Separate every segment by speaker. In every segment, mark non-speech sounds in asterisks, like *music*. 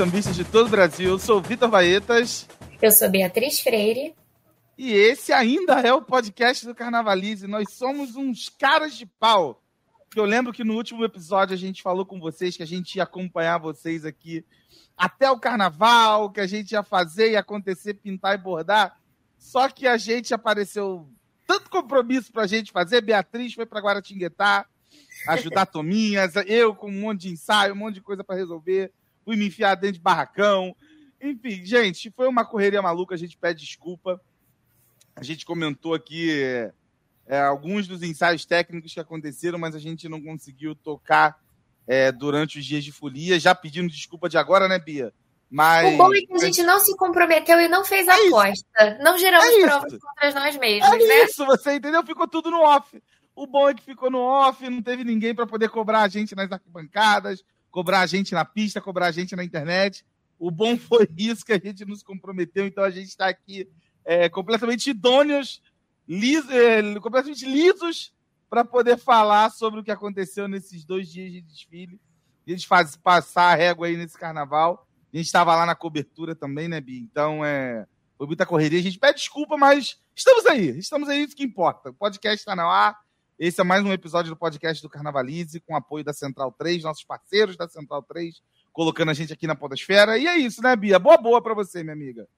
Speaker 1: Sambistas de todo o Brasil. Eu sou o Vitor Baetas.
Speaker 2: Eu sou Beatriz Freire.
Speaker 1: E esse ainda é o podcast do Carnavalize. Nós somos uns caras de pau. Eu lembro que no último episódio a gente falou com vocês que a gente ia acompanhar vocês aqui até o carnaval, que a gente ia fazer e acontecer, pintar e bordar. Só que a gente apareceu tanto compromisso pra gente fazer. Beatriz foi pra Guaratinguetá ajudar Tominhas, eu com um monte de ensaio, um monte de coisa para resolver fui me enfiar dentro de barracão. Enfim, gente, foi uma correria maluca, a gente pede desculpa. A gente comentou aqui é, alguns dos ensaios técnicos que aconteceram, mas a gente não conseguiu tocar é, durante os dias de folia. Já pedindo desculpa de agora, né, Bia? Mas...
Speaker 2: O bom é que a gente não se comprometeu e não fez é aposta. Isso. Não geramos é provas contra nós mesmos,
Speaker 1: é
Speaker 2: né?
Speaker 1: Isso, você entendeu? Ficou tudo no off. O bom é que ficou no off, não teve ninguém para poder cobrar a gente nas arquibancadas, cobrar a gente na pista, cobrar a gente na internet. O bom *laughs* foi isso que a gente nos comprometeu, então a gente está aqui é, completamente idôneos, liso, é, completamente lisos para poder falar sobre o que aconteceu nesses dois dias de desfile. A gente faz passar a régua aí nesse carnaval. A gente estava lá na cobertura também, né, Bi? Então, é, foi muita correria. A gente pede desculpa, mas estamos aí. Estamos aí, isso que importa. O podcast está no ar. Esse é mais um episódio do podcast do Carnavalize, com apoio da Central 3, nossos parceiros da Central 3, colocando a gente aqui na Podosfera. E é isso, né, Bia? Boa, boa para você, minha amiga.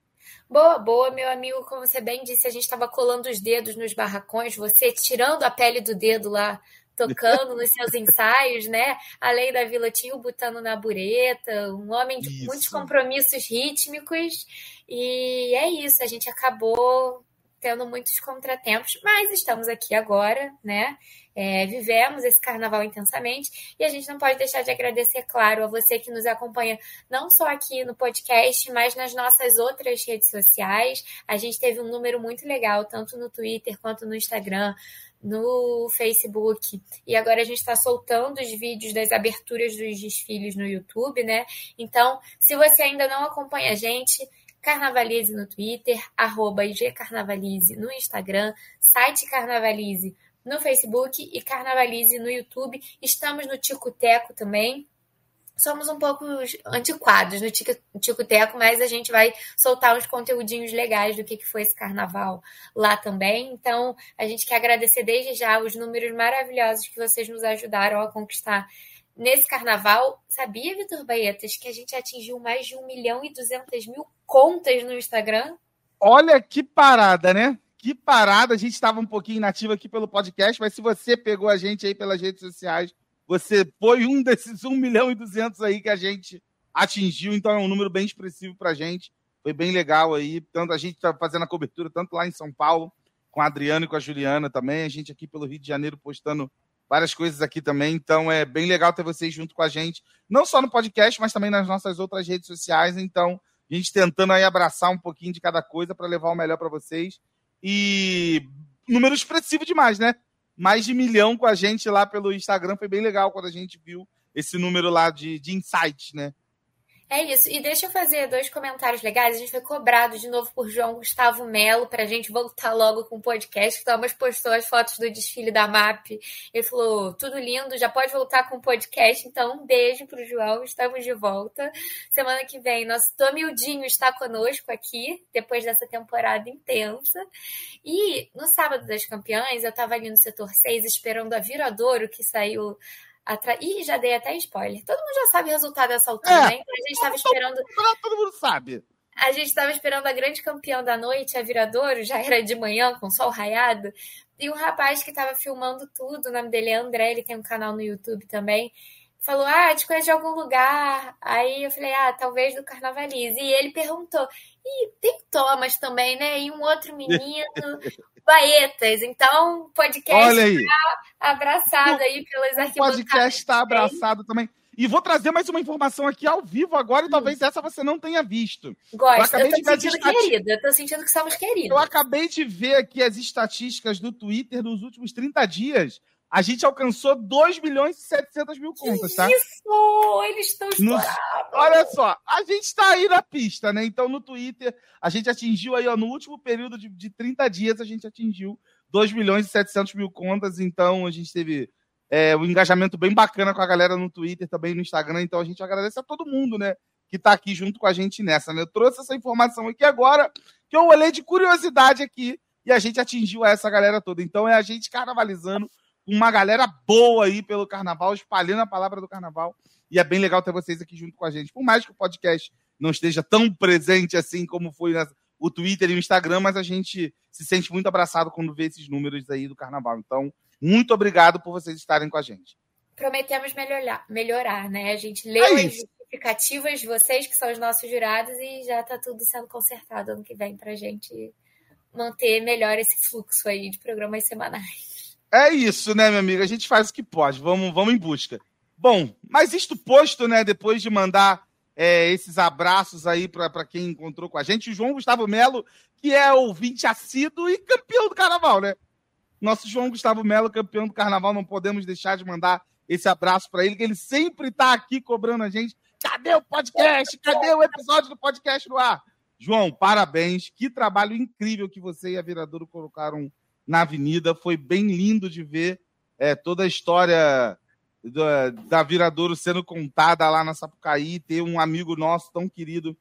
Speaker 2: Boa, boa, meu amigo. Como você bem disse, a gente estava colando os dedos nos barracões, você tirando a pele do dedo lá, tocando nos seus *laughs* ensaios, né? Além da Vila Tio, botando na bureta, um homem de isso. muitos compromissos rítmicos. E é isso, a gente acabou tendo muitos contratempos, mas estamos aqui agora, né? É, vivemos esse carnaval intensamente e a gente não pode deixar de agradecer, claro, a você que nos acompanha, não só aqui no podcast, mas nas nossas outras redes sociais. A gente teve um número muito legal, tanto no Twitter quanto no Instagram, no Facebook. E agora a gente está soltando os vídeos das aberturas dos desfiles no YouTube, né? Então, se você ainda não acompanha a gente, Carnavalize no Twitter, arroba igcarnavalize no Instagram, site Carnavalize no Facebook e Carnavalize no YouTube. Estamos no Tico Teco também. Somos um pouco antiquados no Tico Teco, mas a gente vai soltar uns conteúdinhos legais do que foi esse carnaval lá também. Então, a gente quer agradecer desde já os números maravilhosos que vocês nos ajudaram a conquistar nesse carnaval, sabia, Vitor Baetas, que a gente atingiu mais de 1 milhão e 200 mil contas no Instagram?
Speaker 1: Olha que parada, né? Que parada. A gente estava um pouquinho inativo aqui pelo podcast, mas se você pegou a gente aí pelas redes sociais, você foi um desses 1 milhão e 200 aí que a gente atingiu, então é um número bem expressivo para a gente. Foi bem legal aí. Tanto a gente está fazendo a cobertura tanto lá em São Paulo, com a Adriana e com a Juliana também. A gente aqui pelo Rio de Janeiro postando várias coisas aqui também. Então é bem legal ter vocês junto com a gente, não só no podcast, mas também nas nossas outras redes sociais. Então, a gente tentando aí abraçar um pouquinho de cada coisa para levar o melhor para vocês. E número expressivo demais, né? Mais de milhão com a gente lá pelo Instagram. Foi bem legal quando a gente viu esse número lá de, de insights, né?
Speaker 2: É isso. E deixa eu fazer dois comentários legais. A gente foi cobrado de novo por João Gustavo Melo para a gente voltar logo com o podcast. O Thomas postou as fotos do desfile da MAP. Ele falou: tudo lindo, já pode voltar com o podcast. Então, um beijo para o João. Estamos de volta. Semana que vem, nosso Tomildinho está conosco aqui, depois dessa temporada intensa. E no sábado das campeãs, eu estava ali no setor 6 esperando a Viradouro, que saiu Atra... Ih, já dei até spoiler. Todo mundo já sabe o resultado dessa altura, é, né? Então a gente estava esperando.
Speaker 1: Todo mundo sabe. *laughs*
Speaker 2: A gente estava esperando a grande campeã da noite, a Viradouro, já era de manhã, com sol raiado. E um rapaz que estava filmando tudo, o nome dele é André, ele tem um canal no YouTube também. Falou, ah, te conheço de algum lugar. Aí eu falei, ah, talvez do Carnavalize. E ele perguntou, e tem Thomas também, né? E um outro menino, *laughs* Baetas. Então, podcast
Speaker 1: Olha aí.
Speaker 2: tá abraçado aí pelas
Speaker 1: arquibancadas. O podcast está abraçado também. E vou trazer mais uma informação aqui ao vivo agora, e hum. talvez essa você não tenha visto.
Speaker 2: Gosto, eu, eu tô me sentindo querida, eu tô sentindo que somos queridos.
Speaker 1: Eu acabei de ver aqui as estatísticas do Twitter dos últimos 30 dias. A gente alcançou 2 milhões e 700 mil contas, tá?
Speaker 2: Isso! Eles estão estourados.
Speaker 1: Olha só, a gente está aí na pista, né? Então, no Twitter, a gente atingiu aí, ó, no último período de, de 30 dias, a gente atingiu 2 milhões e 700 mil contas. Então, a gente teve é, um engajamento bem bacana com a galera no Twitter, também no Instagram. Então, a gente agradece a todo mundo, né? Que está aqui junto com a gente nessa, né? Eu trouxe essa informação aqui agora, que eu olhei de curiosidade aqui, e a gente atingiu essa galera toda. Então, é a gente carnavalizando uma galera boa aí pelo carnaval, espalhando a palavra do carnaval. E é bem legal ter vocês aqui junto com a gente. Por mais que o podcast não esteja tão presente assim como foi o Twitter e o Instagram, mas a gente se sente muito abraçado quando vê esses números aí do carnaval. Então, muito obrigado por vocês estarem com a gente.
Speaker 2: Prometemos melhorar, melhorar né? A gente leu é as justificativas de vocês, que são os nossos jurados, e já está tudo sendo consertado ano que vem para a gente manter melhor esse fluxo aí de programas semanais.
Speaker 1: É isso, né, meu amigo? A gente faz o que pode. Vamos, vamos em busca. Bom, mas isto posto, né? Depois de mandar é, esses abraços aí para quem encontrou com a gente, o João Gustavo Melo, que é ouvinte assíduo e campeão do carnaval, né? Nosso João Gustavo Melo, campeão do carnaval, não podemos deixar de mandar esse abraço para ele, que ele sempre está aqui cobrando a gente. Cadê o podcast? Cadê o episódio do podcast no ar? João, parabéns. Que trabalho incrível que você e a Viradouro colocaram na avenida. Foi bem lindo de ver é, toda a história da, da Viradouro sendo contada lá na Sapucaí. Ter um amigo nosso tão querido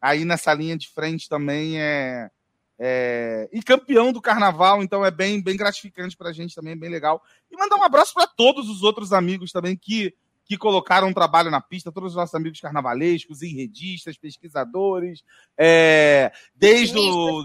Speaker 1: aí nessa linha de frente também é. é... e campeão do carnaval, então é bem, bem gratificante para a gente também, bem legal. E mandar um abraço para todos os outros amigos também que que colocaram um trabalho na pista, todos os nossos amigos carnavalescos, enredistas, pesquisadores, é, desde o.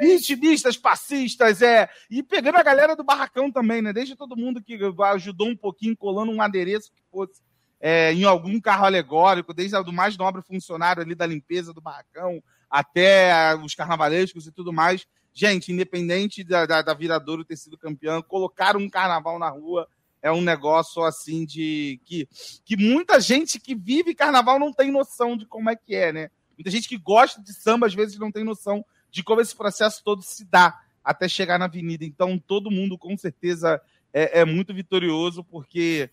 Speaker 1: Vitimistas, passistas, é. E pegando a galera do barracão também, né? Desde todo mundo que ajudou um pouquinho, colando um adereço que fosse é, em algum carro alegórico, desde o mais nobre funcionário ali da limpeza do barracão, até os carnavalescos e tudo mais. Gente, independente da, da, da Viradouro ter sido campeã, colocaram um carnaval na rua é um negócio assim de que, que muita gente que vive carnaval não tem noção de como é que é, né? Muita gente que gosta de samba às vezes não tem noção de como esse processo todo se dá até chegar na avenida. Então todo mundo com certeza é, é muito vitorioso porque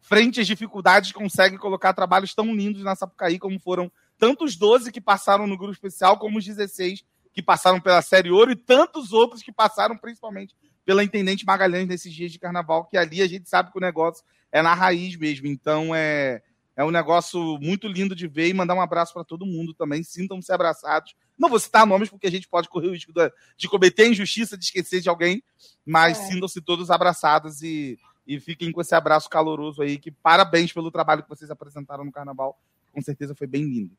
Speaker 1: frente às dificuldades consegue colocar trabalhos tão lindos na Sapucaí como foram tantos 12 que passaram no grupo especial como os 16 que passaram pela série Ouro e tantos outros que passaram principalmente pela Intendente Magalhães nesses dias de carnaval, que ali a gente sabe que o negócio é na raiz mesmo. Então é, é um negócio muito lindo de ver e mandar um abraço para todo mundo também. Sintam-se abraçados. Não vou citar nomes porque a gente pode correr o risco de cometer a injustiça de esquecer de alguém, mas é. sintam-se todos abraçados e, e fiquem com esse abraço caloroso aí. Que parabéns pelo trabalho que vocês apresentaram no carnaval. Com certeza foi bem lindo.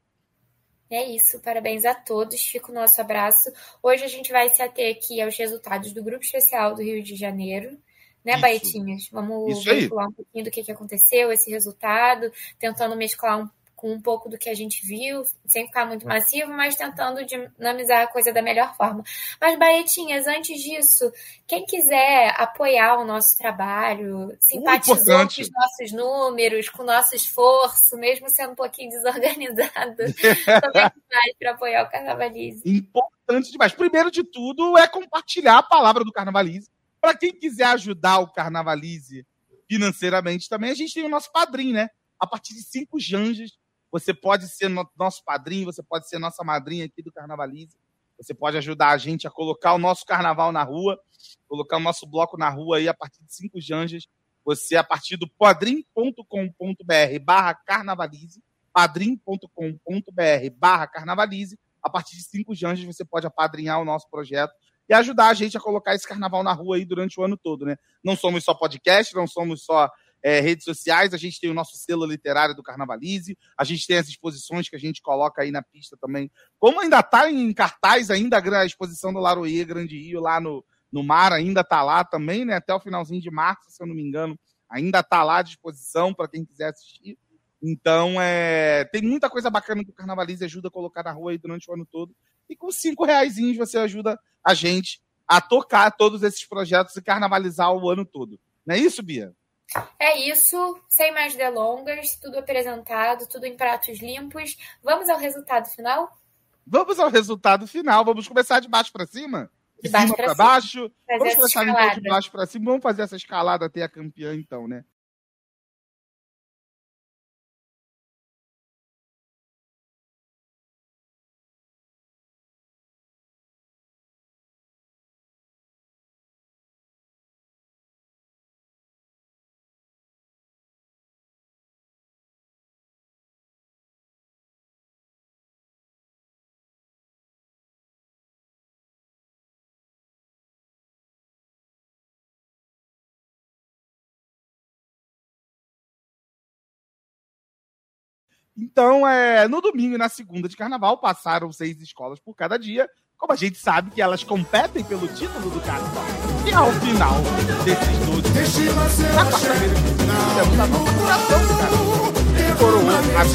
Speaker 2: É isso, parabéns a todos, fica o nosso abraço. Hoje a gente vai se ater aqui aos resultados do Grupo Especial do Rio de Janeiro, né, isso. Baetinhas? Vamos ver um pouquinho do que, que aconteceu, esse resultado, tentando mesclar um com um pouco do que a gente viu, sem ficar muito massivo, mas tentando dinamizar a coisa da melhor forma. Mas, Baetinhas, antes disso, quem quiser apoiar o nosso trabalho, simpatizou com os nossos números, com o nosso esforço, mesmo sendo um pouquinho *laughs* desorganizado, *laughs* também faz para apoiar o Carnavalize.
Speaker 1: Importante demais. Primeiro de tudo é compartilhar a palavra do Carnavalize. Para quem quiser ajudar o Carnavalize financeiramente também, a gente tem o nosso padrinho, né? A partir de cinco janjas, você pode ser no, nosso padrinho, você pode ser nossa madrinha aqui do Carnavalize. Você pode ajudar a gente a colocar o nosso carnaval na rua, colocar o nosso bloco na rua aí a partir de cinco janjas. Você, a partir do padrim.com.br barra carnavalize, padrim.com.br barra carnavalize, a partir de cinco janjas você pode apadrinhar o nosso projeto e ajudar a gente a colocar esse carnaval na rua aí durante o ano todo, né? Não somos só podcast, não somos só é, redes sociais, a gente tem o nosso selo literário do Carnavalize, a gente tem as exposições que a gente coloca aí na pista também. Como ainda está em cartaz ainda a exposição do Laroie Grande Rio lá no, no mar, ainda está lá também, né? Até o finalzinho de março, se eu não me engano, ainda está lá à disposição para quem quiser assistir. Então, é, tem muita coisa bacana que o Carnavalize ajuda a colocar na rua aí durante o ano todo. E com cinco reais você ajuda a gente a tocar todos esses projetos e carnavalizar o ano todo. Não é isso, Bia?
Speaker 2: É isso, sem mais delongas, tudo apresentado, tudo em pratos limpos. Vamos ao resultado final?
Speaker 1: Vamos ao resultado final. Vamos começar de baixo para cima? De, de baixo para baixo. Vamos começar então de baixo para cima. Vamos fazer essa escalada até a campeã, então, né? Então, é, no domingo e na segunda de carnaval, passaram seis escolas por cada dia. Como a gente sabe que elas competem pelo título do carnaval. E ao final desses 12 na quarta-feira, temos a nossa do carnaval. Coroou a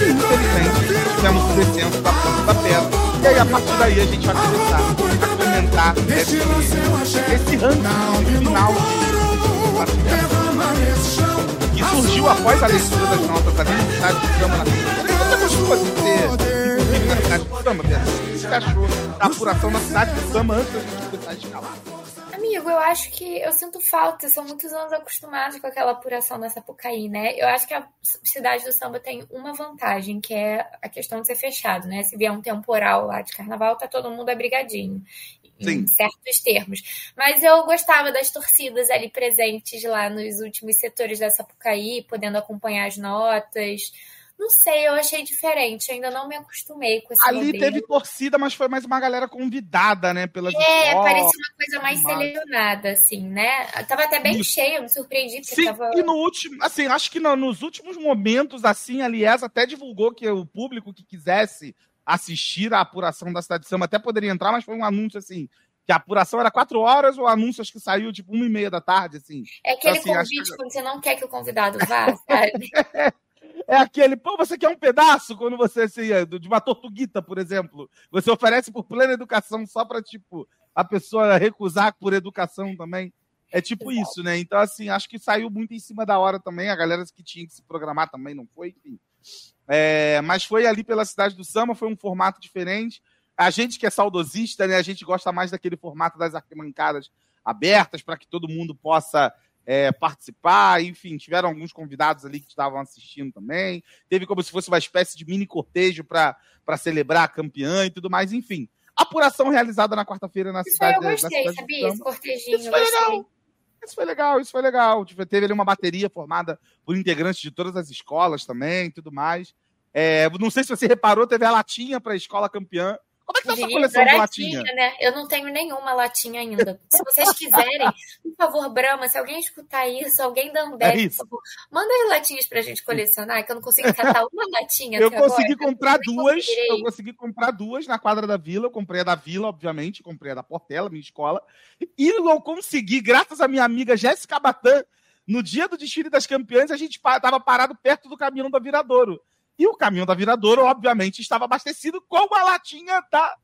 Speaker 1: Infelizmente, tivemos o descenso da ponta da pedra. E aí, a partir daí, a gente vai começar a comentar esse, esse ranking final que surgiu após a leitura das notas no site do Câmara. De? O que achou da apuração na cidade do Samba antes da gente começar a escalar?
Speaker 2: Amigo, eu acho que eu sinto falta, são muitos anos acostumados com aquela apuração na Sapucaí, né? Eu acho que a cidade do samba tem uma vantagem, que é a questão de ser fechado, né? Se vier um temporal lá de carnaval, tá todo mundo abrigadinho. Sim. em certos termos. Mas eu gostava das torcidas ali presentes lá nos últimos setores da Sapucaí, podendo acompanhar as notas. Não sei, eu achei diferente, ainda não me acostumei com esse
Speaker 1: Ali modelo. teve torcida, mas foi mais uma galera convidada, né? Pelas
Speaker 2: é, escolas, parecia uma coisa mais mas... selecionada, assim, né? Tava até bem Isso. cheio, me surpreendi.
Speaker 1: Sim,
Speaker 2: tava...
Speaker 1: e no último, assim, acho que no, nos últimos momentos, assim, a Lies até divulgou que o público que quisesse assistir a apuração da Cidade de Samba até poderia entrar, mas foi um anúncio assim, que a apuração era quatro horas, o anúncio acho que saiu tipo uma e meia da tarde, assim.
Speaker 2: É aquele então, assim, convite que... quando você não quer que o convidado vá, sabe? *laughs*
Speaker 1: É aquele, pô, você quer um pedaço quando você, assim, de uma tortuguita, por exemplo. Você oferece por plena educação só para, tipo, a pessoa recusar por educação também. É tipo Exato. isso, né? Então, assim, acho que saiu muito em cima da hora também. A galera que tinha que se programar também não foi, enfim. É, mas foi ali pela cidade do Samba, foi um formato diferente. A gente que é saudosista, né? A gente gosta mais daquele formato das arquibancadas abertas para que todo mundo possa é, participar, enfim, tiveram alguns convidados ali que estavam assistindo também. Teve como se fosse uma espécie de mini cortejo para celebrar a campeã e tudo mais, enfim. Apuração realizada na quarta-feira na
Speaker 2: isso
Speaker 1: cidade.
Speaker 2: Eu gostei, sabia? Esse cortejinho.
Speaker 1: Isso foi legal. Isso foi legal, isso foi legal. Tipo, teve ali uma bateria formada por integrantes de todas as escolas também tudo mais. É, não sei se você reparou, teve a latinha para a escola campeã. Como é que tá sua coleção de latinha?
Speaker 2: Né? Eu não tenho nenhuma latinha ainda. Se vocês quiserem, por favor, Brahma, se alguém escutar isso, alguém da Ambev, é favor, manda aí latinhas pra gente colecionar, que eu não consigo catar uma latinha
Speaker 1: Eu consegui agora. comprar eu duas, eu consegui comprar duas na quadra da Vila, eu comprei a da Vila, obviamente, comprei a da Portela, minha escola, e eu consegui, graças à minha amiga Jéssica Batan, no dia do desfile das campeãs, a gente estava parado perto do caminhão da Viradouro. E o caminhão da Viradouro, obviamente, estava abastecido com a latinha da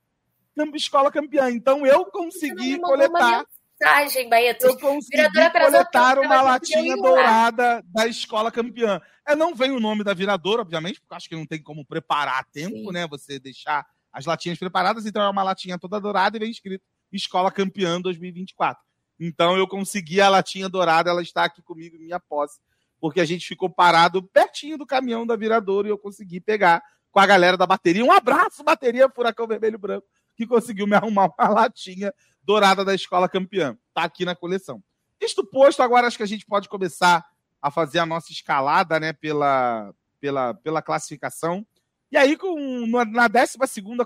Speaker 1: escola campeã. Então eu consegui coletar.
Speaker 2: Mensagem, Baeto.
Speaker 1: Eu consegui coletar uma latinha dourada da escola campeã. É, não vem o nome da Viradouro, obviamente, porque acho que não tem como preparar a tempo, Sim. né? Você deixar as latinhas preparadas, então é uma latinha toda dourada e vem escrito Escola Campeã 2024. Então eu consegui a latinha dourada, ela está aqui comigo em minha posse porque a gente ficou parado pertinho do caminhão da Viradouro e eu consegui pegar com a galera da bateria. Um abraço, bateria Furacão Vermelho Branco, que conseguiu me arrumar uma latinha dourada da escola campeã. Tá aqui na coleção. Isto posto, agora acho que a gente pode começar a fazer a nossa escalada, né, pela, pela, pela classificação. E aí, com, na 12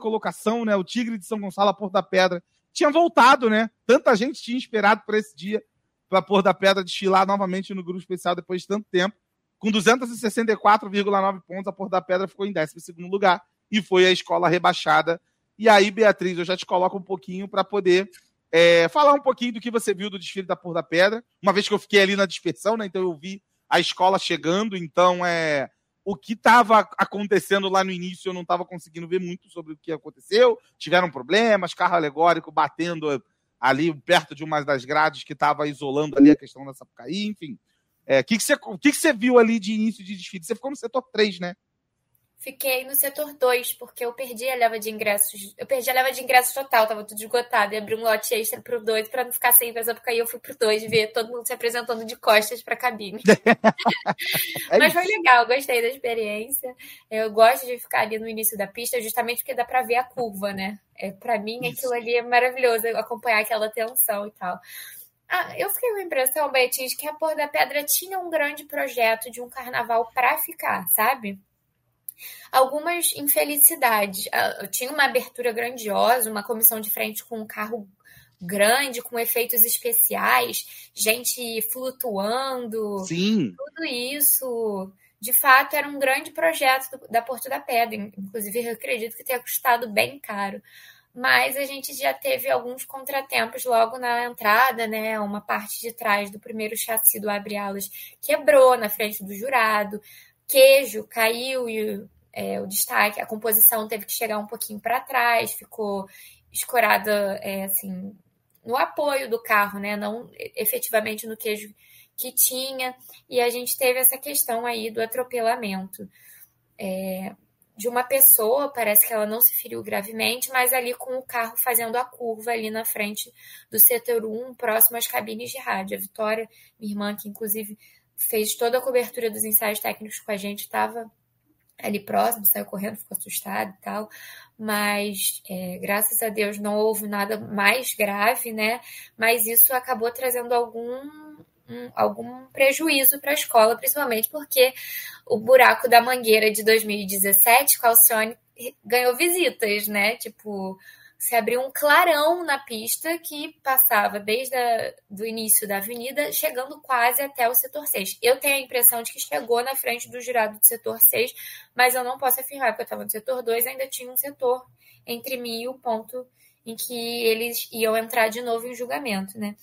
Speaker 1: colocação, né, o Tigre de São Gonçalo, a Porto da Pedra, tinha voltado, né? Tanta gente tinha esperado por esse dia para pôr da pedra desfilar novamente no grupo especial depois de tanto tempo. Com 264,9 pontos, a Pôr da Pedra ficou em 12 lugar e foi a escola rebaixada. E aí, Beatriz, eu já te coloco um pouquinho para poder é, falar um pouquinho do que você viu do desfile da Pôr da Pedra, uma vez que eu fiquei ali na dispersão, né? Então eu vi a escola chegando, então é o que estava acontecendo lá no início eu não estava conseguindo ver muito sobre o que aconteceu. Tiveram problemas, carro alegórico batendo ali perto de uma das grades que estava isolando ali a questão da Sapucaí, enfim. O é, que, que, você, que, que você viu ali de início de desfile? Você ficou no setor 3, né?
Speaker 2: Fiquei no setor 2, porque eu perdi a leva de ingressos. Eu perdi a leva de ingressos total, tava tudo esgotado. E abri um lote extra pro 2 para não ficar sem essa época. Aí eu fui pro 2 ver todo mundo se apresentando de costas pra cabine. *laughs* é *laughs* Mas foi legal, gostei da experiência. Eu gosto de ficar ali no início da pista, justamente porque dá pra ver a curva, né? É, para mim, Isso. aquilo ali é maravilhoso, acompanhar aquela tensão e tal. Ah, eu fiquei com a impressão, Betinho, de que a Porra da Pedra tinha um grande projeto de um carnaval pra ficar, sabe? Algumas infelicidades. Ah, tinha uma abertura grandiosa, uma comissão de frente com um carro grande, com efeitos especiais, gente flutuando.
Speaker 1: Sim.
Speaker 2: Tudo isso. De fato, era um grande projeto da Porto da Pedra. Inclusive, eu acredito que tenha custado bem caro. Mas a gente já teve alguns contratempos logo na entrada, né? Uma parte de trás do primeiro chassi do Abre Alas quebrou na frente do jurado queijo caiu e é, o destaque, a composição teve que chegar um pouquinho para trás, ficou escorada é, assim no apoio do carro, né? Não efetivamente no queijo que tinha. E a gente teve essa questão aí do atropelamento. É, de uma pessoa, parece que ela não se feriu gravemente, mas ali com o carro fazendo a curva ali na frente do setor 1, próximo às cabines de rádio. A Vitória, minha irmã, que inclusive fez toda a cobertura dos ensaios técnicos com a gente, estava ali próximo, saiu correndo, ficou assustado e tal, mas é, graças a Deus não houve nada mais grave, né? Mas isso acabou trazendo algum um, algum prejuízo para a escola, principalmente porque o buraco da mangueira de 2017 com a Alcione ganhou visitas, né? Tipo, se abriu um clarão na pista que passava desde o início da avenida, chegando quase até o setor 6. Eu tenho a impressão de que chegou na frente do jurado do setor 6, mas eu não posso afirmar, porque eu estava no setor 2 ainda tinha um setor entre mim e o ponto em que eles iam entrar de novo em julgamento, né?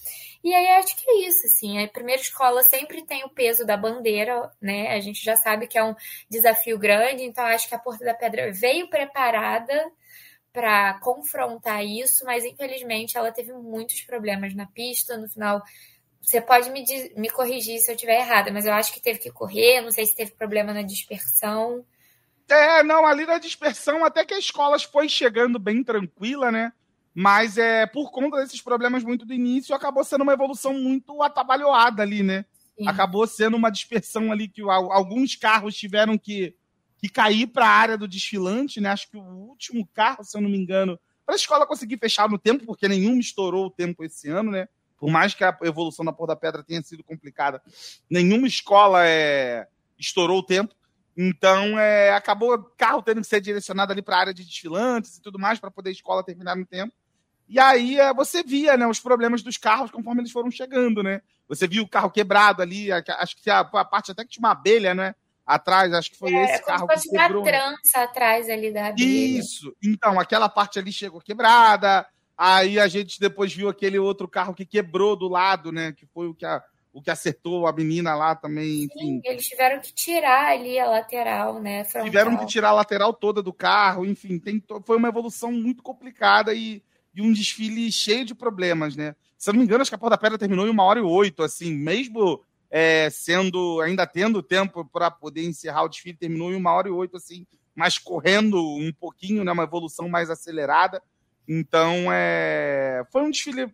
Speaker 2: E aí acho que é isso, assim, a primeira escola sempre tem o peso da bandeira, né? A gente já sabe que é um desafio grande, então acho que a Porta da Pedra veio preparada para confrontar isso, mas infelizmente ela teve muitos problemas na pista. No final, você pode me, me corrigir se eu estiver errada, mas eu acho que teve que correr. Não sei se teve problema na dispersão.
Speaker 1: É, não, ali na dispersão, até que a escola foi chegando bem tranquila, né? Mas é por conta desses problemas muito do início, acabou sendo uma evolução muito atabalhoada ali, né? Sim. Acabou sendo uma dispersão ali que alguns carros tiveram que que cair para a área do desfilante, né? Acho que o último carro, se eu não me engano, para a escola conseguir fechar no tempo, porque nenhum estourou o tempo esse ano, né? Por mais que a evolução da Porta da Pedra tenha sido complicada, nenhuma escola é, estourou o tempo. Então, é, acabou o carro tendo que ser direcionado ali para a área de desfilantes e tudo mais, para poder a escola terminar no tempo. E aí é, você via né, os problemas dos carros conforme eles foram chegando, né? Você viu o carro quebrado ali, acho que a, a parte até que tinha uma abelha, né? Atrás, acho que foi é, esse carro que quebrou.
Speaker 2: uma trança atrás ali da abelha.
Speaker 1: Isso. Então, aquela parte ali chegou quebrada. Aí a gente depois viu aquele outro carro que quebrou do lado, né? Que foi o que, a, o que acertou a menina lá também. Enfim. Sim,
Speaker 2: eles tiveram que tirar ali a lateral, né?
Speaker 1: Frontal. Tiveram que tirar a lateral toda do carro. Enfim, tem, foi uma evolução muito complicada e, e um desfile cheio de problemas, né? Se eu não me engano, acho que a Porta da Pedra terminou em uma hora e oito, assim, mesmo é, sendo ainda tendo tempo para poder encerrar o desfile, terminou em uma hora e oito, assim, mas correndo um pouquinho, né, uma evolução mais acelerada. Então, é, foi um desfile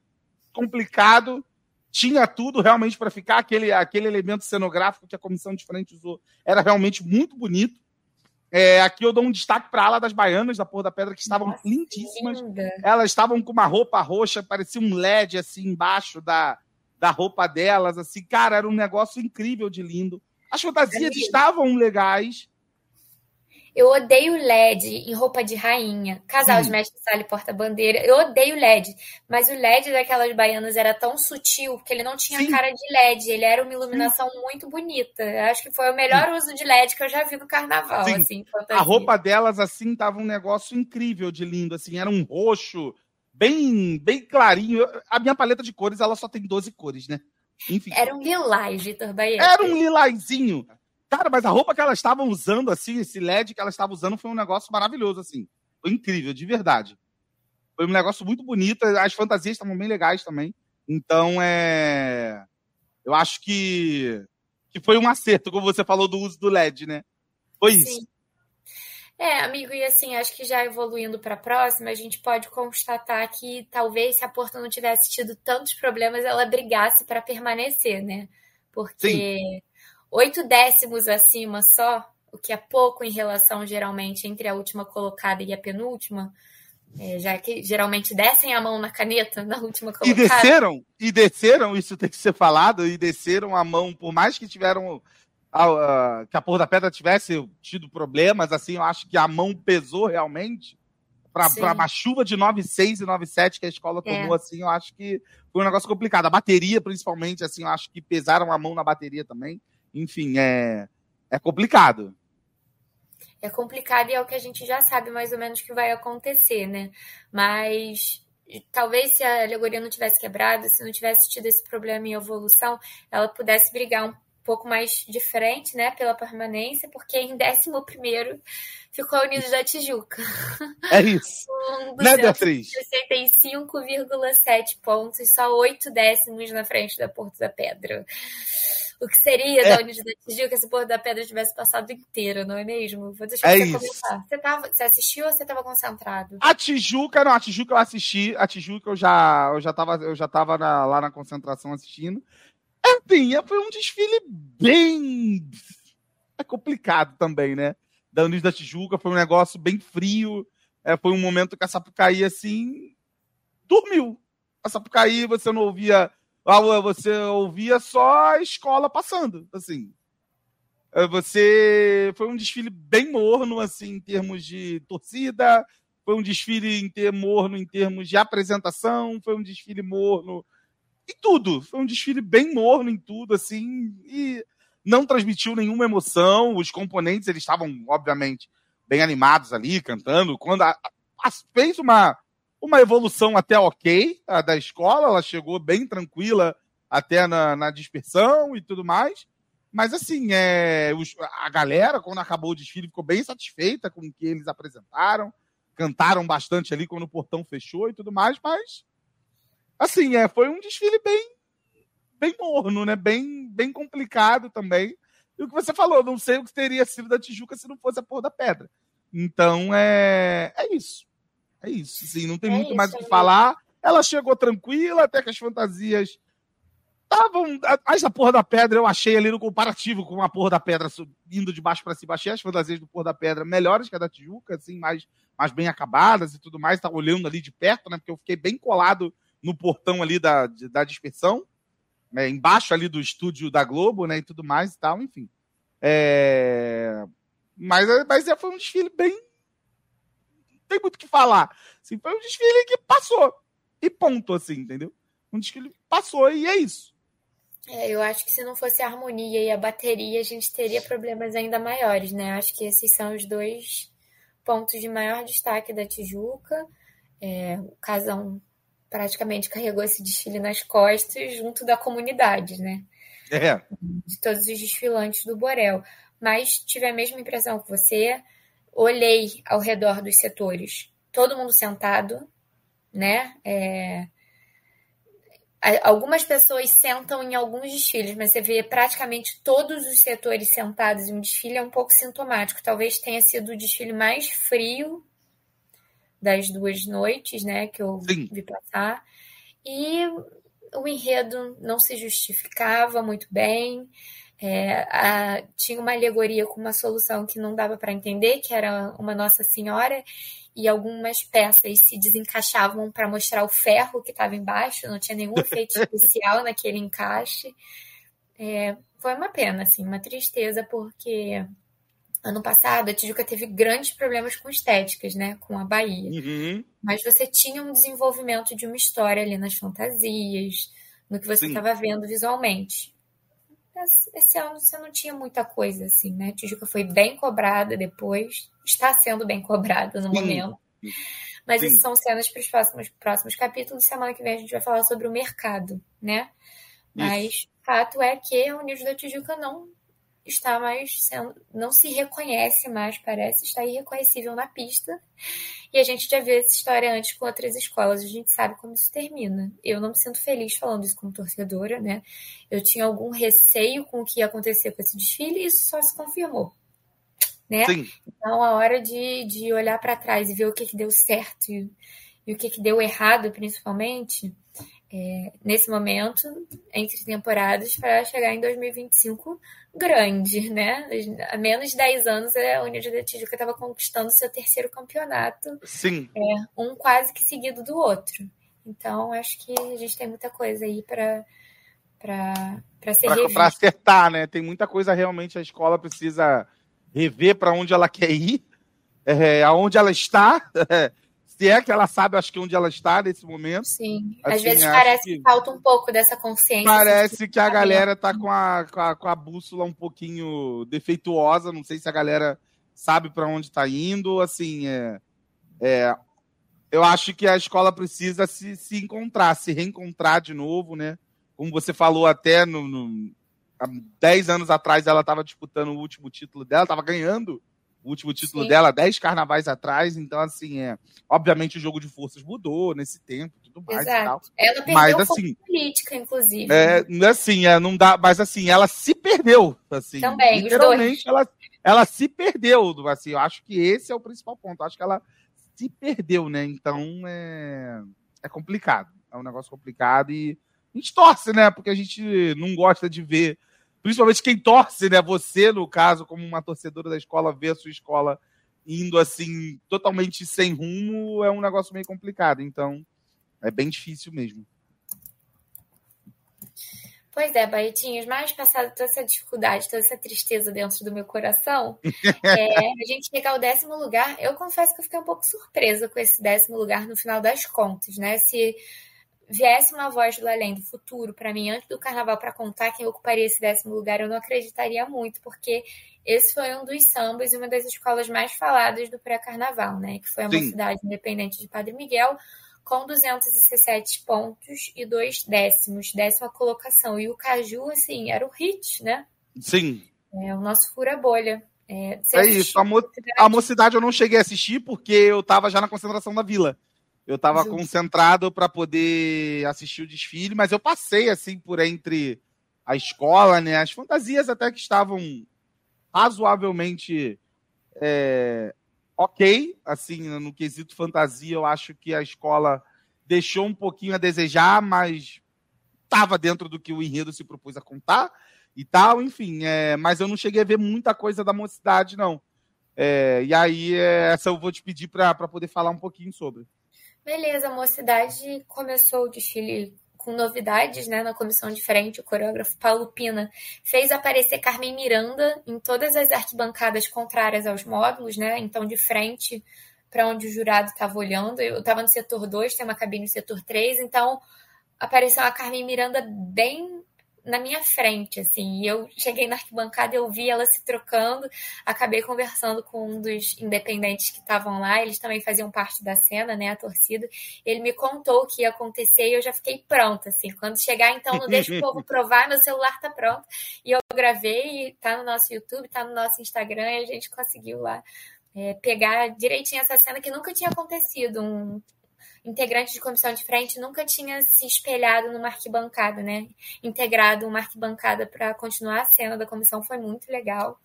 Speaker 1: complicado, tinha tudo realmente para ficar, aquele, aquele elemento cenográfico que a comissão de frente usou era realmente muito bonito. É, aqui eu dou um destaque para a ala das baianas da Porra da Pedra, que estavam Nossa, lindíssimas. Linda. Elas estavam com uma roupa roxa, parecia um LED assim embaixo da, da roupa delas, assim, cara, era um negócio incrível de lindo. As fantasias estavam legais.
Speaker 2: Eu odeio LED em roupa de rainha. Casal de mestre sala e porta-bandeira. Eu odeio LED. Mas o LED daquelas baianas era tão sutil que ele não tinha Sim. cara de LED. Ele era uma iluminação Sim. muito bonita. Eu acho que foi o melhor Sim. uso de LED que eu já vi no carnaval. Assim,
Speaker 1: a roupa delas, assim, tava um negócio incrível de lindo. Assim, era um roxo, bem, bem clarinho. A minha paleta de cores, ela só tem 12 cores, né?
Speaker 2: Enfim. Era um lilás, Vitor Bahia.
Speaker 1: Era um lilazinho. Cara, mas a roupa que elas estavam usando, assim, esse LED que elas estavam usando foi um negócio maravilhoso, assim. Foi incrível, de verdade. Foi um negócio muito bonito. As fantasias estavam bem legais também. Então, é. Eu acho que, que foi um acerto, como você falou do uso do LED, né? Foi Sim. isso.
Speaker 2: É, amigo, e assim, acho que já evoluindo para a próxima, a gente pode constatar que talvez se a Porto não tivesse tido tantos problemas, ela brigasse para permanecer, né? Porque oito décimos acima só, o que é pouco em relação geralmente entre a última colocada e a penúltima, é, já que geralmente descem a mão na caneta na última colocada.
Speaker 1: E desceram, e desceram, isso tem que ser falado, e desceram a mão, por mais que tiveram a, que a Porra da Pedra tivesse tido problemas, assim, eu acho que a mão pesou realmente para uma chuva de 9,6 e 9,7 que a escola é. tomou, é. assim, eu acho que foi um negócio complicado. A bateria, principalmente, assim, eu acho que pesaram a mão na bateria também. Enfim, é, é complicado.
Speaker 2: É complicado e é o que a gente já sabe mais ou menos que vai acontecer, né? Mas talvez se a alegoria não tivesse quebrado, se não tivesse tido esse problema em evolução, ela pudesse brigar um pouco mais de frente, né, pela permanência, porque em 11 ficou a Unidos da Tijuca.
Speaker 1: É isso. *laughs*
Speaker 2: um né, Beatriz? 65,7 pontos, só 8 décimos na frente da Porto da Pedra. O que seria é. da Unidos da Tijuca se Porto da Pedra tivesse passado inteiro, não é mesmo? Vou deixar é você isso. começar. Você, tava, você assistiu ou você estava concentrado?
Speaker 1: A Tijuca, não, a Tijuca eu assisti. A Tijuca eu já, eu já tava, eu já tava na, lá na concentração assistindo. Enfim, foi um desfile bem. É complicado também, né? Da Unidos da Tijuca, foi um negócio bem frio. É, foi um momento que a Sapucaí, assim, dormiu. A Sapucaí, você não ouvia. Você ouvia só a escola passando, assim. É, você. Foi um desfile bem morno, assim, em termos de torcida. Foi um desfile em ter morno em termos de apresentação. Foi um desfile morno em tudo. Foi um desfile bem morno em tudo, assim, e não transmitiu nenhuma emoção. Os componentes, eles estavam, obviamente, bem animados ali, cantando. Quando a, a, fez uma, uma evolução até ok a, da escola, ela chegou bem tranquila até na, na dispersão e tudo mais. Mas assim, é, os, a galera, quando acabou o desfile, ficou bem satisfeita com o que eles apresentaram. Cantaram bastante ali quando o portão fechou e tudo mais, mas assim, é, foi um desfile bem bem morno, né? Bem, bem complicado também. E o que você falou, não sei o que teria sido da Tijuca se não fosse a porra da pedra. Então é, é isso. É isso. Assim, não tem é muito isso, mais o que falar. Ela chegou tranquila, até que as fantasias estavam. As da porra da pedra eu achei ali no comparativo com a porra da pedra indo de baixo para cima. Achei as fantasias do porra da pedra melhores que a da Tijuca, assim, mais, mais bem acabadas e tudo mais. Tava olhando ali de perto, né? Porque eu fiquei bem colado no portão ali da, da dispersão, né, embaixo ali do estúdio da Globo, né, e tudo mais e tal, enfim. É... Mas, mas é, foi um desfile bem. Não tem muito o que falar. Assim, foi um desfile que passou. E ponto, assim, entendeu? Um desfile que passou e é isso.
Speaker 2: É, eu acho que se não fosse a harmonia e a bateria, a gente teria problemas ainda maiores, né? Acho que esses são os dois pontos de maior destaque da Tijuca. É, o casão praticamente carregou esse desfile nas costas junto da comunidade, né?
Speaker 1: É.
Speaker 2: De todos os desfilantes do Borel. Mas tive a mesma impressão que você. Olhei ao redor dos setores, todo mundo sentado, né? É... Algumas pessoas sentam em alguns desfiles, mas você vê praticamente todos os setores sentados em um desfile é um pouco sintomático. Talvez tenha sido o desfile mais frio das duas noites, né, que eu Sim. vi passar. E o enredo não se justificava muito bem. É, a, tinha uma alegoria com uma solução que não dava para entender, que era uma Nossa Senhora, e algumas peças se desencaixavam para mostrar o ferro que estava embaixo, não tinha nenhum efeito *laughs* especial naquele encaixe. É, foi uma pena, assim, uma tristeza, porque Ano passado, a Tijuca teve grandes problemas com estéticas, né? Com a Bahia. Uhum. Mas você tinha um desenvolvimento de uma história ali nas fantasias, no que você estava vendo visualmente. Esse ano você não tinha muita coisa, assim, né? A Tijuca foi bem cobrada depois, está sendo bem cobrada no Sim. momento. Mas Sim. essas são cenas para os próximos, próximos capítulos. Semana que vem a gente vai falar sobre o mercado, né? Mas Isso. fato é que a Unidos da Tijuca não está mais sendo, não se reconhece mais, parece, está irreconhecível na pista. E a gente já viu essa história antes com outras escolas, a gente sabe como isso termina. Eu não me sinto feliz falando isso como torcedora, né? Eu tinha algum receio com o que ia acontecer com esse desfile e isso só se confirmou. Né? Sim. Então, a hora de, de olhar para trás e ver o que, que deu certo e, e o que, que deu errado, principalmente, é, nesse momento, entre temporadas, para chegar em 2025 grande, né? Há menos de 10 anos, a União da Tijuca estava conquistando seu terceiro campeonato.
Speaker 1: Sim.
Speaker 2: É, um quase que seguido do outro. Então, acho que a gente tem muita coisa aí para para ser
Speaker 1: Para acertar, né? Tem muita coisa realmente a escola precisa rever para onde ela quer ir, é, aonde ela está. *laughs* se é que ela sabe, acho que onde ela está nesse momento.
Speaker 2: Sim, assim, às vezes parece que, que, falta um pouco dessa consciência.
Speaker 1: Parece que a galera tá com a, com a, com a bússola um pouquinho defeituosa, não sei se a galera sabe para onde está indo, assim, é, é, eu acho que a escola precisa se, se encontrar, se reencontrar de novo, né? Como você falou até no, no há 10 anos atrás ela estava disputando o último título dela, estava ganhando o último título Sim. dela 10 carnavais atrás, então assim, é, obviamente o jogo de forças mudou nesse tempo, tudo mais
Speaker 2: Exato. Ela perdeu mas, assim, política, inclusive.
Speaker 1: É, assim, é, não dá, mas assim, ela se perdeu, assim.
Speaker 2: Também,
Speaker 1: literalmente ela ela se perdeu, assim, eu acho que esse é o principal ponto, eu acho que ela se perdeu, né? Então é é complicado, é um negócio complicado e a gente torce, né? Porque a gente não gosta de ver principalmente quem torce, né? Você, no caso, como uma torcedora da escola, ver a sua escola indo assim, totalmente sem rumo, é um negócio meio complicado. Então, é bem difícil mesmo.
Speaker 2: Pois é, Barretinhos, mais passado toda essa dificuldade, toda essa tristeza dentro do meu coração, *laughs* é, a gente chegar ao décimo lugar, eu confesso que eu fiquei um pouco surpresa com esse décimo lugar no final das contas, né? Se viesse uma voz do além do futuro para mim antes do carnaval para contar quem ocuparia esse décimo lugar, eu não acreditaria muito, porque esse foi um dos sambas e uma das escolas mais faladas do pré-carnaval, né? Que foi a Sim. Mocidade Independente de Padre Miguel, com 217 pontos e dois décimos, décima colocação. E o Caju, assim, era o hit, né?
Speaker 1: Sim.
Speaker 2: É o nosso fura-bolha. É,
Speaker 1: é isso. A, mo a mocidade eu não cheguei a assistir porque eu estava já na concentração da vila. Eu estava concentrado para poder assistir o desfile, mas eu passei assim por entre a escola, né? As fantasias até que estavam razoavelmente é, ok, assim, no quesito fantasia, eu acho que a escola deixou um pouquinho a desejar, mas estava dentro do que o enredo se propôs a contar e tal, enfim. É, mas eu não cheguei a ver muita coisa da mocidade, não. É, e aí, é, essa eu vou te pedir para poder falar um pouquinho sobre.
Speaker 2: Beleza, a mocidade começou o desfile com novidades, né? Na comissão de frente, o coreógrafo Paulo Pina fez aparecer Carmen Miranda em todas as arquibancadas contrárias aos módulos, né? Então, de frente para onde o jurado estava olhando. Eu estava no setor 2, tem uma cabine no setor 3, então apareceu a Carmen Miranda bem na minha frente, assim. E eu cheguei na arquibancada, eu vi ela se trocando, acabei conversando com um dos independentes que estavam lá, eles também faziam parte da cena, né, a torcida. Ele me contou o que ia acontecer e eu já fiquei pronta, assim. Quando chegar, então, não deixa o povo *laughs* provar, meu celular tá pronto. E eu gravei, e tá no nosso YouTube, tá no nosso Instagram, e a gente conseguiu lá é, pegar direitinho essa cena que nunca tinha acontecido. Um integrante de comissão de frente nunca tinha se espelhado numa arquibancada, né? Integrado uma arquibancada para continuar a cena da comissão foi muito legal.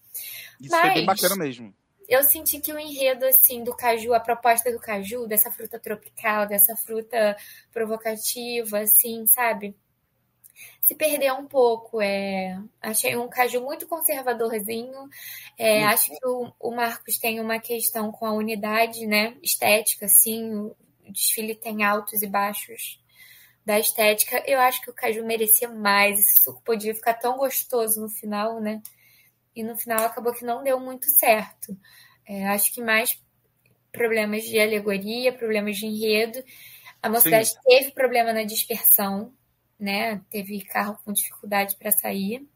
Speaker 1: Isso Mas, foi bem bacana mesmo.
Speaker 2: Eu senti que o enredo assim do caju, a proposta do caju, dessa fruta tropical, dessa fruta provocativa, assim, sabe? se perdeu um pouco. É, achei um caju muito conservadorzinho. É, acho que o, o, Marcos tem uma questão com a unidade né, estética, assim, o desfile tem altos e baixos da estética. Eu acho que o caju merecia mais. Esse suco podia ficar tão gostoso no final, né? E no final acabou que não deu muito certo. É, acho que mais problemas de alegoria, problemas de enredo. A mocidade Sim. teve problema na dispersão, né? Teve carro com dificuldade para sair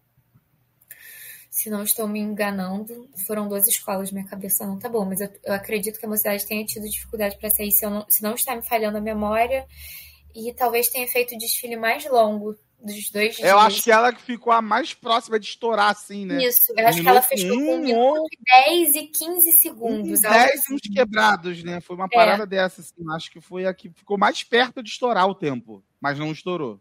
Speaker 2: se não estou me enganando, foram duas escolas, minha cabeça não tá boa, mas eu, eu acredito que a mocidade tenha tido dificuldade para sair, se, não, se não está me falhando a memória, e talvez tenha feito o desfile mais longo dos dois
Speaker 1: Eu acho que ela que ficou a mais próxima de estourar, assim, né?
Speaker 2: Isso, eu acho que ela fechou um, com 1 minuto e 10 e 15 segundos.
Speaker 1: 10 uns quebrados, né? Foi uma parada é. dessa, assim. Acho que foi a que ficou mais perto de estourar o tempo, mas não estourou.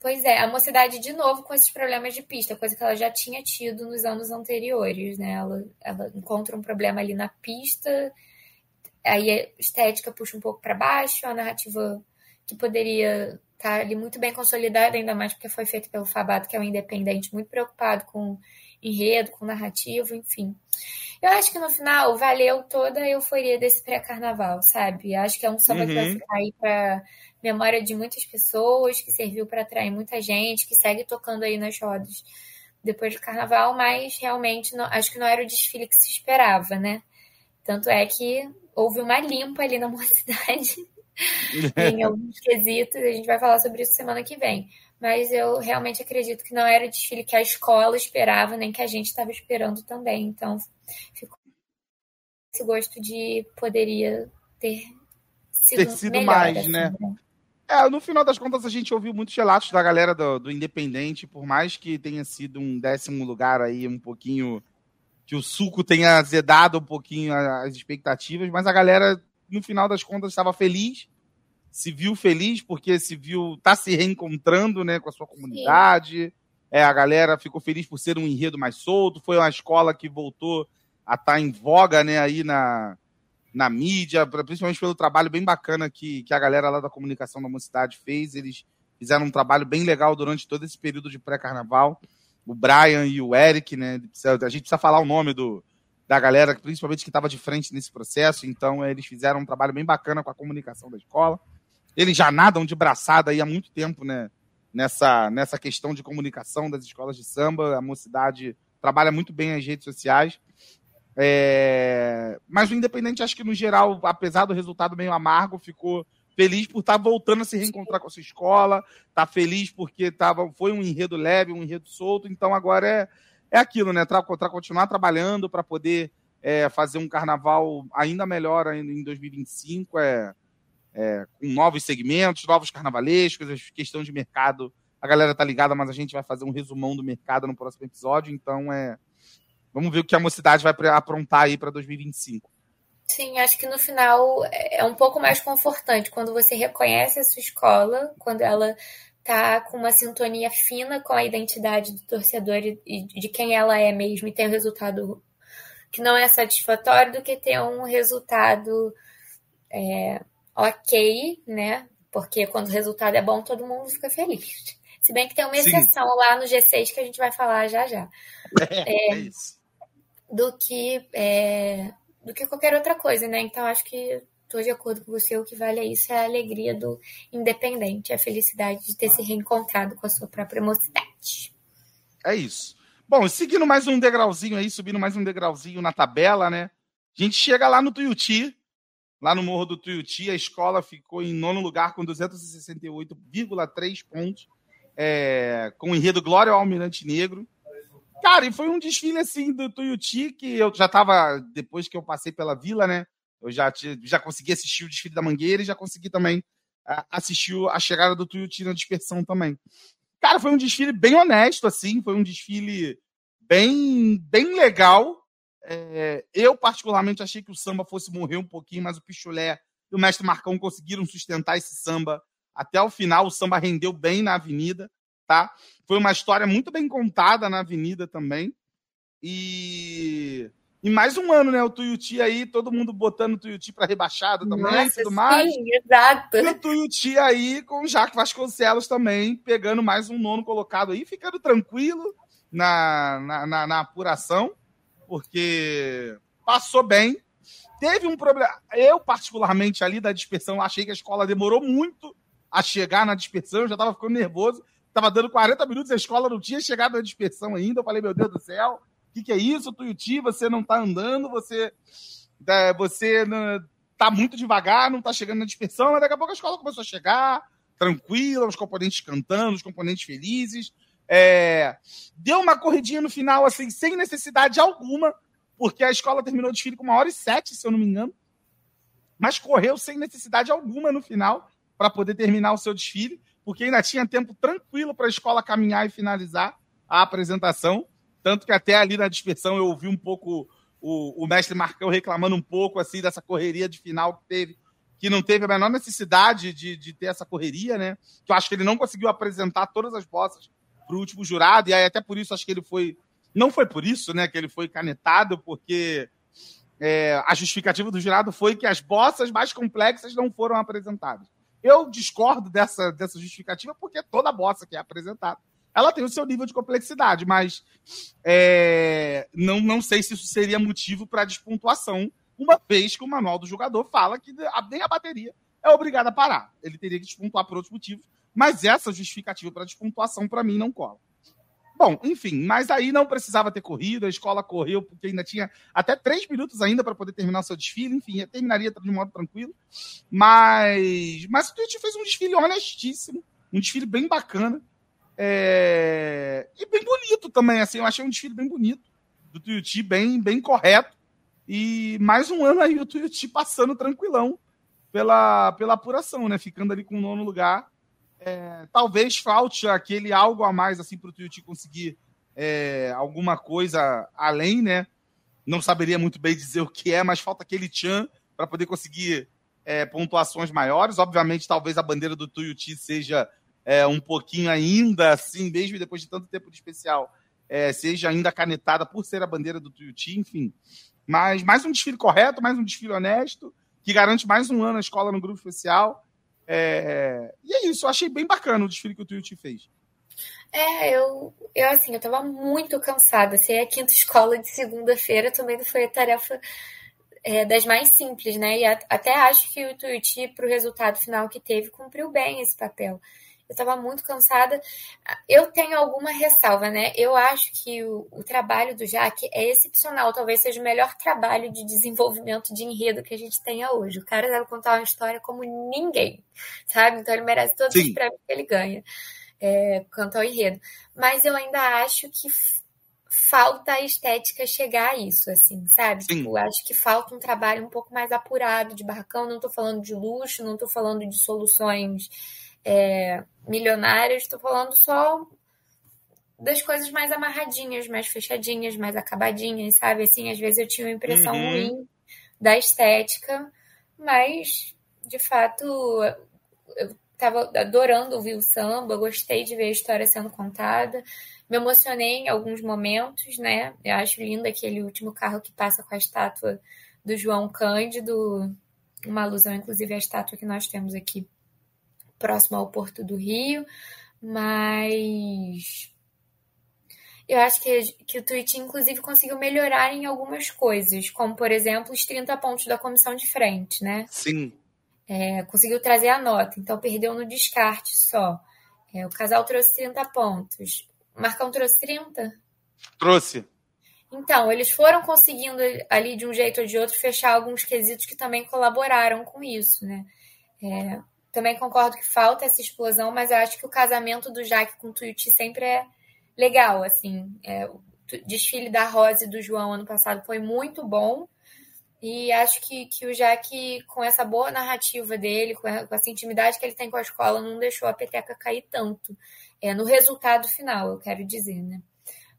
Speaker 2: Pois é, a mocidade de novo com esses problemas de pista, coisa que ela já tinha tido nos anos anteriores, né? Ela, ela encontra um problema ali na pista, aí a estética puxa um pouco para baixo, a narrativa que poderia estar tá ali muito bem consolidada, ainda mais porque foi feita pelo Fabato, que é um independente muito preocupado com enredo, com narrativo, enfim. Eu acho que no final valeu toda a euforia desse pré-carnaval, sabe? Eu acho que é um samba uhum. que vai uhum. ficar aí para memória de muitas pessoas, que serviu para atrair muita gente, que segue tocando aí nas rodas depois do carnaval, mas realmente não, acho que não era o desfile que se esperava, né? Tanto é que houve uma limpa ali na *laughs* mocidade *laughs* em alguns quesitos, a gente vai falar sobre isso semana que vem. Mas eu realmente acredito que não era o desfile que a escola esperava, nem que a gente estava esperando também. Então, ficou esse gosto de poderia ter sido,
Speaker 1: ter sido melhor, mais, assim, né? né? É, no final das contas, a gente ouviu muitos relatos da galera do, do, Independente, por mais que tenha sido um décimo lugar aí, um pouquinho. que o suco tenha azedado um pouquinho as expectativas, mas a galera, no final das contas, estava feliz, se viu feliz, porque se viu. tá se reencontrando né, com a sua comunidade. É, a galera ficou feliz por ser um enredo mais solto, foi uma escola que voltou a estar tá em voga né, aí na, na mídia, principalmente pelo trabalho bem bacana que, que a galera lá da comunicação da mocidade fez. Eles fizeram um trabalho bem legal durante todo esse período de pré-carnaval. O Brian e o Eric, né? A gente precisa falar o nome do, da galera, principalmente que estava de frente nesse processo. Então, eles fizeram um trabalho bem bacana com a comunicação da escola. Eles já nadam de braçada aí há muito tempo, né? Nessa, nessa questão de comunicação das escolas de samba. A mocidade trabalha muito bem as redes sociais. É... Mas o Independente, acho que no geral, apesar do resultado meio amargo, ficou feliz por estar tá voltando a se reencontrar com a sua escola, tá feliz porque tava, foi um enredo leve, um enredo solto, então agora é, é aquilo, né? Para continuar trabalhando para poder é, fazer um carnaval ainda melhor em 2025, é, é, com novos segmentos, novos carnavalescos, questão de mercado. A galera tá ligada, mas a gente vai fazer um resumão do mercado no próximo episódio, então é Vamos ver o que a mocidade vai aprontar aí para 2025.
Speaker 2: Sim, acho que no final é um pouco mais confortante quando você reconhece a sua escola, quando ela tá com uma sintonia fina com a identidade do torcedor e de quem ela é mesmo e tem um resultado que não é satisfatório do que ter um resultado é, ok, né? Porque quando o resultado é bom, todo mundo fica feliz. Se bem que tem uma exceção Sim. lá no G6 que a gente vai falar já já.
Speaker 1: É, *laughs* é, é isso
Speaker 2: do que é, do que qualquer outra coisa, né? Então acho que estou de acordo com você, o que vale é isso, é a alegria do independente, a felicidade de ter se reencontrado com a sua própria mocidade.
Speaker 1: É isso. Bom, seguindo mais um degrauzinho aí, subindo mais um degrauzinho na tabela, né? A gente chega lá no Tuiuti, lá no Morro do Tuiuti, a escola ficou em nono lugar com 268,3 pontos, é, com o enredo Glória ao Almirante Negro. Cara, e foi um desfile assim do Tuiuti que eu já tava, depois que eu passei pela vila, né? Eu já, já consegui assistir o desfile da Mangueira e já consegui também uh, assistir a chegada do Tuiuti na dispersão também. Cara, foi um desfile bem honesto, assim, foi um desfile bem, bem legal. É, eu, particularmente, achei que o samba fosse morrer um pouquinho, mas o Pichulé e o mestre Marcão conseguiram sustentar esse samba até o final. O samba rendeu bem na avenida tá? Foi uma história muito bem contada na Avenida também. E e mais um ano, né? O Tuiuti aí, todo mundo botando o Tuiuti para rebaixada também Nossa, tudo sim, mais.
Speaker 2: exato.
Speaker 1: E o Tuiuti aí com o Jacques Vasconcelos também, pegando mais um nono colocado aí, ficando tranquilo na, na, na, na apuração, porque passou bem. Teve um problema. Eu, particularmente, ali da dispersão, achei que a escola demorou muito a chegar na dispersão, eu já estava ficando nervoso. Tava dando 40 minutos, a escola não tinha chegado na dispersão ainda. Eu falei, meu Deus do céu, o que, que, é isso, Tuiuti? Você não tá andando, você, é, você tá muito devagar, não tá chegando na dispersão, mas daqui a pouco a escola começou a chegar, tranquila, os componentes cantando, os componentes felizes. É, deu uma corridinha no final, assim, sem necessidade alguma, porque a escola terminou o desfile com uma hora e sete, se eu não me engano. Mas correu sem necessidade alguma no final para poder terminar o seu desfile porque ainda tinha tempo tranquilo para a escola caminhar e finalizar a apresentação. Tanto que até ali na dispersão eu ouvi um pouco o, o mestre Marcão reclamando um pouco assim dessa correria de final que teve, que não teve a menor necessidade de, de ter essa correria, né? Que eu acho que ele não conseguiu apresentar todas as bossas para o último jurado, e aí até por isso acho que ele foi. Não foi por isso, né, que ele foi canetado, porque é, a justificativa do jurado foi que as bossas mais complexas não foram apresentadas. Eu discordo dessa, dessa justificativa, porque toda bossa que é apresentada ela tem o seu nível de complexidade, mas é, não, não sei se isso seria motivo para despontuação, uma vez que o manual do jogador fala que nem a bateria é obrigada a parar. Ele teria que despontuar por outros motivos, mas essa justificativa para despontuação, para mim, não cola. Bom, enfim, mas aí não precisava ter corrido, a escola correu, porque ainda tinha até três minutos ainda para poder terminar seu desfile, enfim, terminaria de modo tranquilo. Mas, mas o Twitch fez um desfile honestíssimo, um desfile bem bacana. É... E bem bonito também, assim, eu achei um desfile bem bonito do Tuiuti, bem, bem correto. E mais um ano aí o Tuiuti passando tranquilão pela, pela apuração, né? Ficando ali com o nono lugar. É... talvez falte aquele algo a mais assim para o Tuiuti conseguir é, alguma coisa além, né? Não saberia muito bem dizer o que é, mas falta aquele tchan para poder conseguir é, pontuações maiores. Obviamente, talvez a bandeira do Tuiuti seja é, um pouquinho ainda, assim, mesmo depois de tanto tempo de especial, é, seja ainda canetada por ser a bandeira do Tuiuti, enfim. Mas mais um desfile correto, mais um desfile honesto, que garante mais um ano a escola no grupo especial. É... E é isso, eu achei bem bacana o desfile que o Tuiuti fez.
Speaker 2: É, eu, eu assim, eu tava muito cansada. Se é a quinta escola de segunda-feira, também não foi a tarefa é, das mais simples, né? E a, até acho que o Tuiuti, para o resultado final que teve, cumpriu bem esse papel eu estava muito cansada. Eu tenho alguma ressalva, né? Eu acho que o, o, trabalho do Jaque é excepcional, talvez seja o melhor trabalho de desenvolvimento de enredo que a gente tenha hoje. O cara deve contar uma história como ninguém, sabe? Então ele merece todos Sim. os prêmios que ele ganha é, quanto ao enredo. Mas eu ainda acho que falta a estética chegar a isso, assim, sabe? Sim. Tipo, acho que falta um trabalho um pouco mais apurado de barracão. Não estou falando de luxo, não estou falando de soluções é, estou falando só das coisas mais amarradinhas, mais fechadinhas, mais acabadinhas, sabe? Assim, às vezes eu tinha uma impressão uhum. ruim da estética, mas de fato eu estava adorando ouvir o samba, gostei de ver a história sendo contada, me emocionei em alguns momentos, né? Eu acho lindo aquele último carro que passa com a estátua do João Cândido, uma alusão inclusive à estátua que nós temos aqui próximo ao Porto do Rio, mas eu acho que, que o Twitch, inclusive, conseguiu melhorar em algumas coisas, como, por exemplo, os 30 pontos da comissão de frente, né?
Speaker 1: Sim.
Speaker 2: É, conseguiu trazer a nota, então perdeu no descarte só. É, o casal trouxe 30 pontos. O Marcão trouxe 30?
Speaker 1: Trouxe.
Speaker 2: Então, eles foram conseguindo ali, de um jeito ou de outro, fechar alguns quesitos que também colaboraram com isso, né? É, também concordo que falta essa explosão, mas eu acho que o casamento do Jaque com o Tuiuti sempre é legal, assim. É, o desfile da Rose e do João ano passado foi muito bom. E acho que, que o Jaque, com essa boa narrativa dele, com, a, com essa intimidade que ele tem com a escola, não deixou a peteca cair tanto. É, no resultado final, eu quero dizer, né?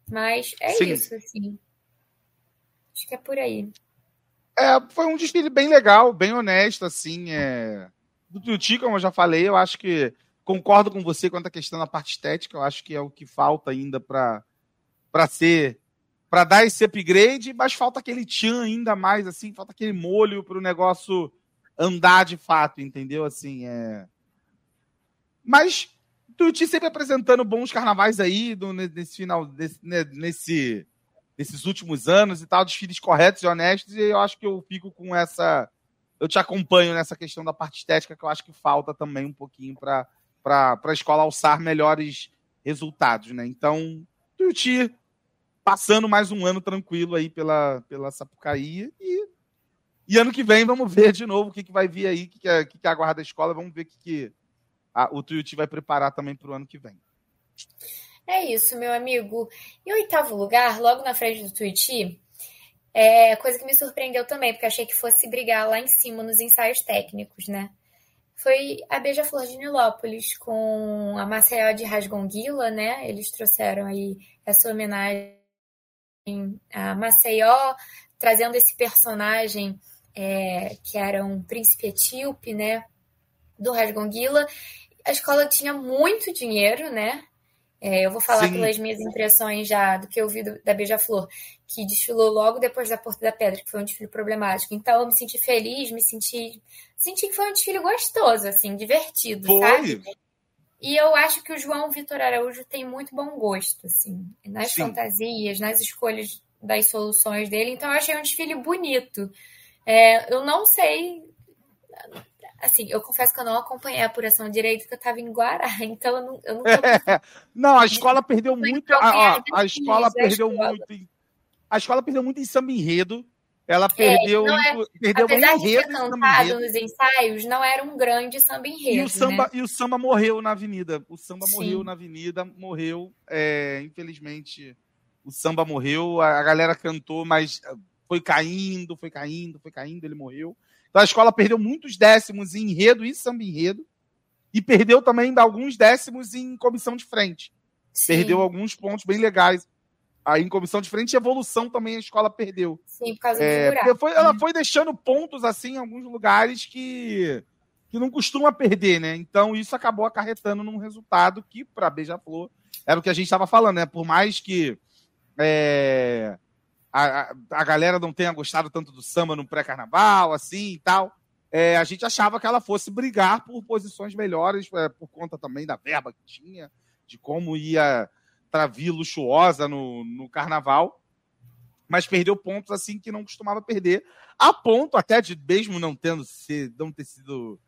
Speaker 2: Mas é Sim. isso, assim. Acho que é por aí.
Speaker 1: É, foi um desfile bem legal, bem honesto, assim. É do Tuti, como eu já falei, eu acho que concordo com você quanto à questão da parte estética, eu acho que é o que falta ainda para ser para dar esse upgrade, mas falta aquele tchan ainda mais assim, falta aquele molho para o negócio andar de fato, entendeu? Assim, é Mas Tuti sempre apresentando bons carnavais aí do, nesse final desse, né, nesse nesses últimos anos e tal, desfiles corretos e honestos, e eu acho que eu fico com essa eu te acompanho nessa questão da parte estética, que eu acho que falta também um pouquinho para a escola alçar melhores resultados, né? Então, Tuiuti passando mais um ano tranquilo aí pela, pela Sapucaí e, e ano que vem vamos ver de novo o que, que vai vir aí, o que, que, é, que, que aguarda a escola, vamos ver o que, que a, o Tuiuti vai preparar também para o ano que vem.
Speaker 2: É isso, meu amigo. Em oitavo lugar, logo na frente do Tuiuti, é, coisa que me surpreendeu também, porque achei que fosse brigar lá em cima nos ensaios técnicos, né? foi a Beija-Flor de Nilópolis com a Maceió de Rasgonguila, né? Eles trouxeram aí essa homenagem a Maceió, trazendo esse personagem é, que era um príncipe etíope, né? Do Rasgonguila. A escola tinha muito dinheiro, né? É, eu vou falar Sim. pelas minhas impressões já do que eu vi do, da Beija-Flor, que desfilou logo depois da Porta da Pedra, que foi um desfile problemático. Então eu me senti feliz, me senti. Senti que foi um desfile gostoso, assim, divertido, foi. sabe? E eu acho que o João Vitor Araújo tem muito bom gosto, assim, nas Sim. fantasias, nas escolhas das soluções dele. Então eu achei um desfile bonito. É, eu não sei Assim, eu confesso que eu não acompanhei a apuração direito, porque eu estava em Guará, *laughs* então eu não. Eu não,
Speaker 1: é, *laughs* não, a escola perdeu muito. A, a, a escola perdeu escola. muito. A escola perdeu muito em samba enredo. Ela perdeu, é, é, perdeu
Speaker 2: apesar de ter cantado nos ensaios, não era um grande samba enredo.
Speaker 1: E o samba,
Speaker 2: né?
Speaker 1: e o samba morreu na avenida. O samba Sim. morreu na avenida, morreu. É, infelizmente, o samba morreu. A, a galera cantou, mas foi caindo, foi caindo, foi caindo, ele morreu. Então a escola perdeu muitos décimos em enredo e samba enredo. E perdeu também alguns décimos em comissão de frente. Sim. Perdeu alguns pontos bem legais. Aí em comissão de frente, evolução também a escola perdeu.
Speaker 2: Sim, por causa é,
Speaker 1: do foi, Ela foi deixando pontos assim em alguns lugares que, que não costuma perder, né? Então isso acabou acarretando num resultado que, para Beija-Flor, era o que a gente estava falando, né? Por mais que é, a, a galera não tenha gostado tanto do samba no pré-carnaval, assim e tal. É, a gente achava que ela fosse brigar por posições melhores, é, por conta também da verba que tinha, de como ia vir luxuosa no, no carnaval. Mas perdeu pontos assim que não costumava perder, a ponto até de, mesmo não tendo se, não ter sido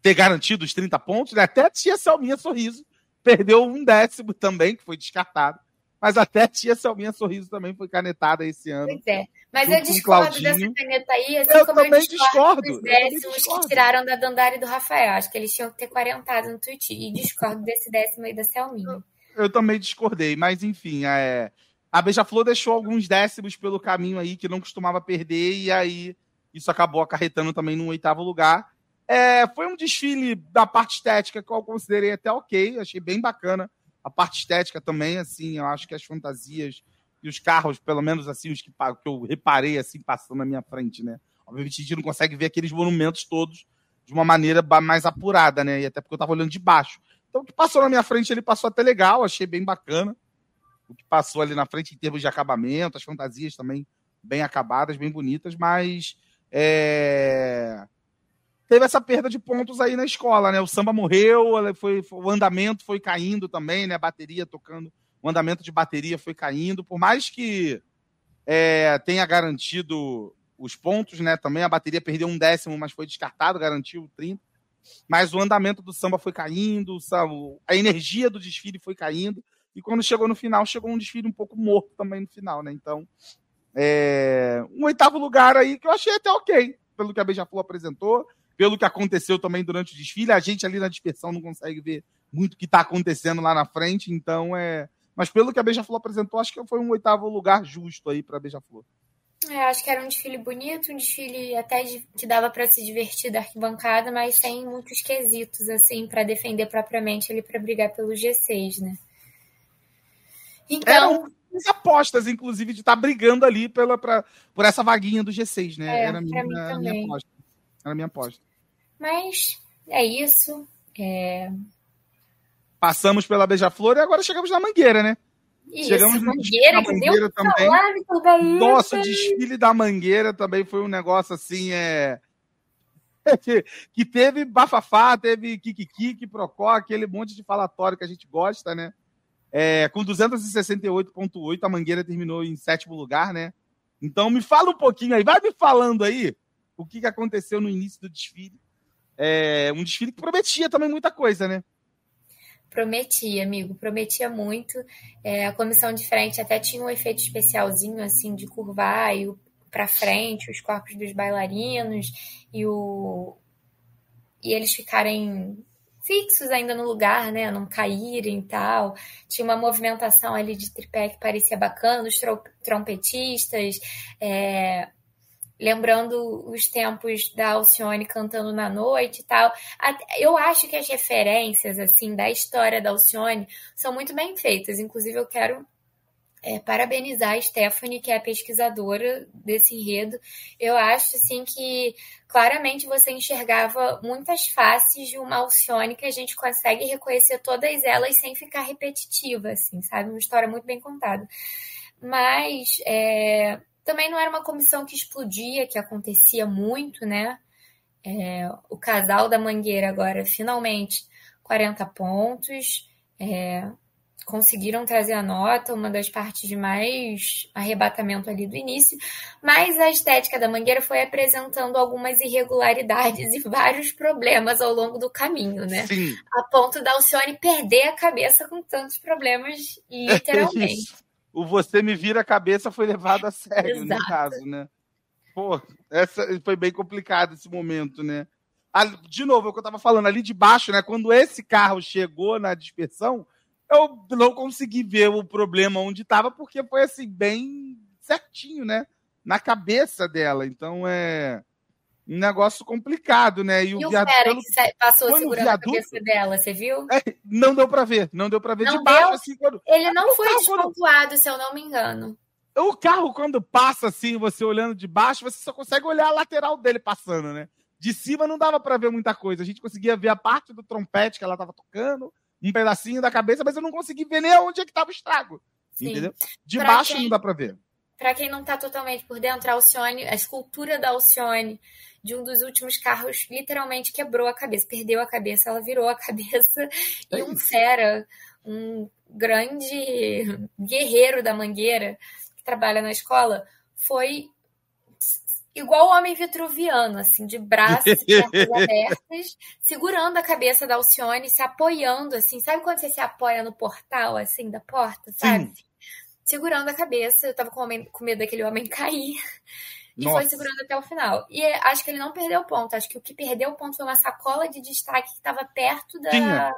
Speaker 1: ter garantido os 30 pontos, né? até a tia Selminha Sorriso perdeu um décimo também, que foi descartado. Mas até a tia Selminha Sorriso também foi canetada esse ano.
Speaker 2: Pois é. Mas eu discordo dessa caneta aí, assim
Speaker 1: eu
Speaker 2: como
Speaker 1: também eu discordo,
Speaker 2: dos décimos que tiraram da Dandara e do Rafael. Acho que eles tinham que ter quarentado no tweet. E discordo desse décimo aí da Selminha.
Speaker 1: Eu, também discordei, mas enfim, é... a Beija-Flor deixou alguns décimos pelo caminho aí que não costumava perder, e aí isso acabou acarretando também no oitavo lugar. É, foi um desfile da parte estética que eu considerei até ok, achei bem bacana a parte estética também, assim, eu acho que as fantasias e os carros, pelo menos assim, os que, que eu reparei assim passando na minha frente, né? Obviamente a gente não consegue ver aqueles monumentos todos de uma maneira mais apurada, né? E até porque eu tava olhando de baixo. Então o que passou na minha frente, ele passou até legal, achei bem bacana. O que passou ali na frente em termos de acabamento, as fantasias também bem acabadas, bem bonitas, mas é teve essa perda de pontos aí na escola, né? O samba morreu, foi, o andamento foi caindo também, né? Bateria tocando, o andamento de bateria foi caindo, por mais que é, tenha garantido os pontos, né? Também a bateria perdeu um décimo, mas foi descartado, garantiu 30. Mas o andamento do samba foi caindo, a energia do desfile foi caindo. E quando chegou no final, chegou um desfile um pouco morto também no final, né? Então, é, um oitavo lugar aí que eu achei até ok, pelo que a Beija-Flor apresentou pelo que aconteceu também durante o desfile. A gente ali na dispersão não consegue ver muito o que está acontecendo lá na frente, então é. Mas pelo que a Beija-Flor apresentou, acho que foi um oitavo lugar justo aí para a Beija-Flor.
Speaker 2: É, acho que era um desfile bonito, um desfile até de, que dava para se divertir da arquibancada, mas sem muitos quesitos, assim, para defender propriamente ele para brigar pelo G6, né?
Speaker 1: Então. Eram apostas, inclusive, de estar tá brigando ali pela, pra, por essa vaguinha do G6, né?
Speaker 2: É, era a minha, minha
Speaker 1: aposta. Era minha aposta.
Speaker 2: Mas é isso. É...
Speaker 1: Passamos pela Beija-Flor e agora chegamos na Mangueira, né?
Speaker 2: Isso, chegamos Mangueira,
Speaker 1: que Mangueira também. Nossa, o desfile da Mangueira também foi um negócio assim, é... *laughs* que, que teve bafafá, teve kikiki, procó, aquele monte de falatório que a gente gosta, né? É, com 268,8, a Mangueira terminou em sétimo lugar, né? Então me fala um pouquinho aí, vai me falando aí o que, que aconteceu no início do desfile é, um desfile que prometia também muita coisa, né?
Speaker 2: Prometia, amigo, prometia muito. É, a comissão de frente até tinha um efeito especialzinho, assim, de curvar para frente os corpos dos bailarinos e, o, e eles ficarem fixos ainda no lugar, né? Não caírem e tal. Tinha uma movimentação ali de tripé que parecia bacana, os trompetistas, é, lembrando os tempos da Alcione cantando na noite e tal. Eu acho que as referências assim da história da Alcione são muito bem feitas. Inclusive, eu quero é, parabenizar a Stephanie, que é a pesquisadora desse enredo. Eu acho assim que claramente você enxergava muitas faces de uma Alcione que a gente consegue reconhecer todas elas sem ficar repetitiva, assim, sabe? Uma história muito bem contada. Mas é, também não era uma comissão que explodia, que acontecia muito, né? É, o casal da Mangueira agora, finalmente, 40 pontos. É, conseguiram trazer a nota, uma das partes de mais arrebatamento ali do início, mas a estética da Mangueira foi apresentando algumas irregularidades *laughs* e vários problemas ao longo do caminho, né? Sim. A ponto da Alcione perder a cabeça com tantos problemas, literalmente
Speaker 1: o você me vira a cabeça foi levado a sério, Exato. no caso, né? Pô, essa foi bem complicado esse momento, né? De novo, é o que eu tava falando, ali de baixo, né? Quando esse carro chegou na dispersão, eu não consegui ver o problema onde estava, porque foi assim, bem certinho, né? Na cabeça dela. Então é um negócio complicado, né?
Speaker 2: E, e o, viaduto, pelo... que passou segurando viaduto, a cabeça dela, você viu?
Speaker 1: É, não deu para ver, não deu para ver
Speaker 2: não
Speaker 1: de baixo assim.
Speaker 2: Quando... Ele não foi despontuado, quando... se eu não me engano.
Speaker 1: O carro quando passa assim, você olhando de baixo, você só consegue olhar a lateral dele passando, né? De cima não dava para ver muita coisa. A gente conseguia ver a parte do trompete que ela tava tocando, um pedacinho da cabeça, mas eu não consegui ver nem onde é que tava o estrago. Sim. Entendeu? De pra baixo quem... não dá para ver.
Speaker 2: Para quem não está totalmente por dentro, a Alcione, a escultura da Alcione de um dos últimos carros literalmente quebrou a cabeça, perdeu a cabeça, ela virou a *laughs* cabeça e um fera, um grande guerreiro da mangueira que trabalha na escola, foi igual o homem vitruviano, assim, de braços *laughs* abertos, segurando a cabeça da Alcione, se apoiando, assim, sabe quando você se apoia no portal, assim, da porta, sabe? Sim. Segurando a cabeça, eu tava com, com medo daquele homem cair. E Nossa. foi segurando até o final. E acho que ele não perdeu ponto. Acho que o que perdeu o ponto foi uma sacola de destaque que estava perto da.
Speaker 1: Tinha.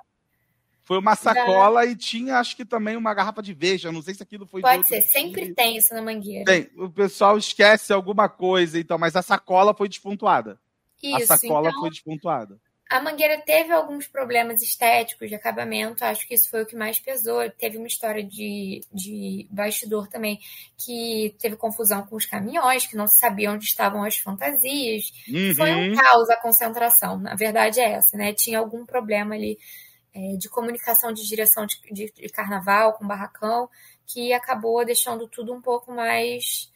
Speaker 1: Foi uma sacola da... e tinha, acho que também uma garrafa de veja. Não sei se aquilo foi.
Speaker 2: Pode ser, sempre tem isso na mangueira.
Speaker 1: Tem. O pessoal esquece alguma coisa, então, mas a sacola foi despontuada.
Speaker 2: Isso,
Speaker 1: a sacola
Speaker 2: então...
Speaker 1: foi despontuada.
Speaker 2: A Mangueira teve alguns problemas estéticos de acabamento, acho que isso foi o que mais pesou. Teve uma história de, de bastidor também, que teve confusão com os caminhões, que não se sabia onde estavam as fantasias. Uhum. Foi um caos a concentração, na verdade é essa, né? Tinha algum problema ali é, de comunicação de direção de, de, de carnaval com barracão, que acabou deixando tudo um pouco mais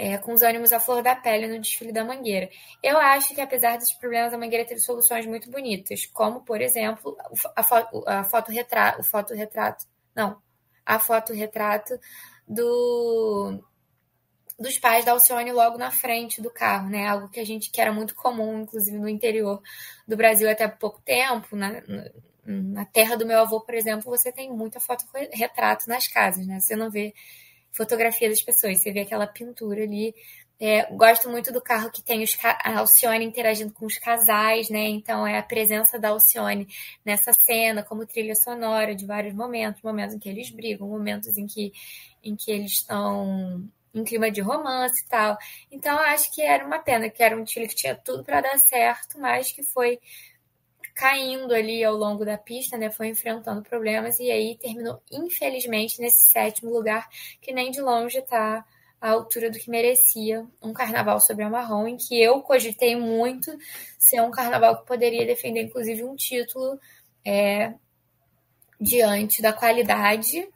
Speaker 2: é, com os ânimos à flor da pele no desfile da Mangueira. Eu acho que, apesar dos problemas, a Mangueira teve soluções muito bonitas, como, por exemplo, a, foto, a foto retrato, o foto retrato, não, a foto retrato do dos pais da Alcione logo na frente do carro, né? Algo que a gente que era muito comum, inclusive no interior do Brasil até pouco tempo, na, na terra do meu avô, por exemplo, você tem muita foto retrato nas casas, né? Você não vê fotografia das pessoas. Você vê aquela pintura ali. É, gosto muito do carro que tem os, a Alcione interagindo com os casais, né? Então é a presença da Alcione nessa cena como trilha sonora de vários momentos, momentos em que eles brigam, momentos em que, em que eles estão em clima de romance e tal. Então acho que era uma pena, que era um trilho que tinha tudo para dar certo, mas que foi caindo ali ao longo da pista, né? Foi enfrentando problemas e aí terminou, infelizmente, nesse sétimo lugar, que nem de longe está à altura do que merecia um carnaval sobre a marrom, em que eu cogitei muito ser um carnaval que poderia defender, inclusive, um título é, diante da qualidade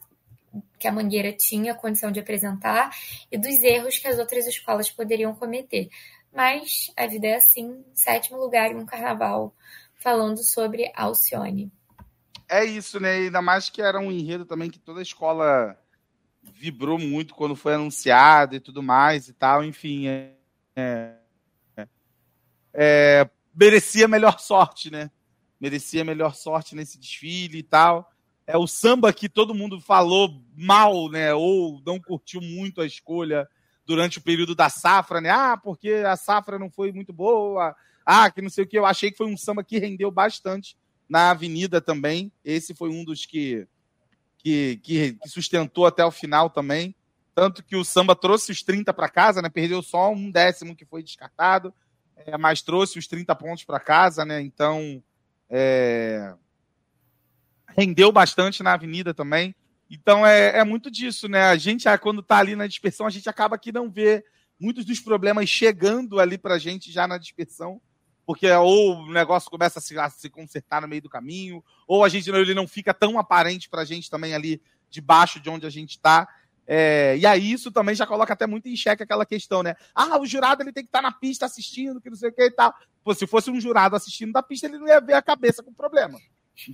Speaker 2: que a Mangueira tinha condição de apresentar e dos erros que as outras escolas poderiam cometer. Mas a vida é assim, sétimo lugar em um carnaval falando sobre Alcione.
Speaker 1: É isso, né? Ainda mais que era um enredo também que toda a escola vibrou muito quando foi anunciado e tudo mais e tal. Enfim, é, é, é, merecia melhor sorte, né? Merecia melhor sorte nesse desfile e tal. É o samba que todo mundo falou mal, né? Ou não curtiu muito a escolha durante o período da safra, né? Ah, porque a safra não foi muito boa, ah, que não sei o que. Eu achei que foi um samba que rendeu bastante na Avenida também. Esse foi um dos que, que, que, sustentou até o final também. Tanto que o samba trouxe os 30 para casa, né? Perdeu só um décimo que foi descartado, é, mas trouxe os 30 pontos para casa, né? Então, é... rendeu bastante na avenida também. Então, é, é muito disso, né? A gente, quando tá ali na dispersão, a gente acaba que não vê muitos dos problemas chegando ali pra gente já na dispersão, porque ou o negócio começa a se, a se consertar no meio do caminho, ou a gente ele não fica tão aparente pra gente também ali debaixo de onde a gente está. É, e aí isso também já coloca até muito em xeque aquela questão, né? Ah, o jurado ele tem que estar tá na pista assistindo, que não sei o que e tal. Pô, se fosse um jurado assistindo da pista, ele não ia ver a cabeça com problema.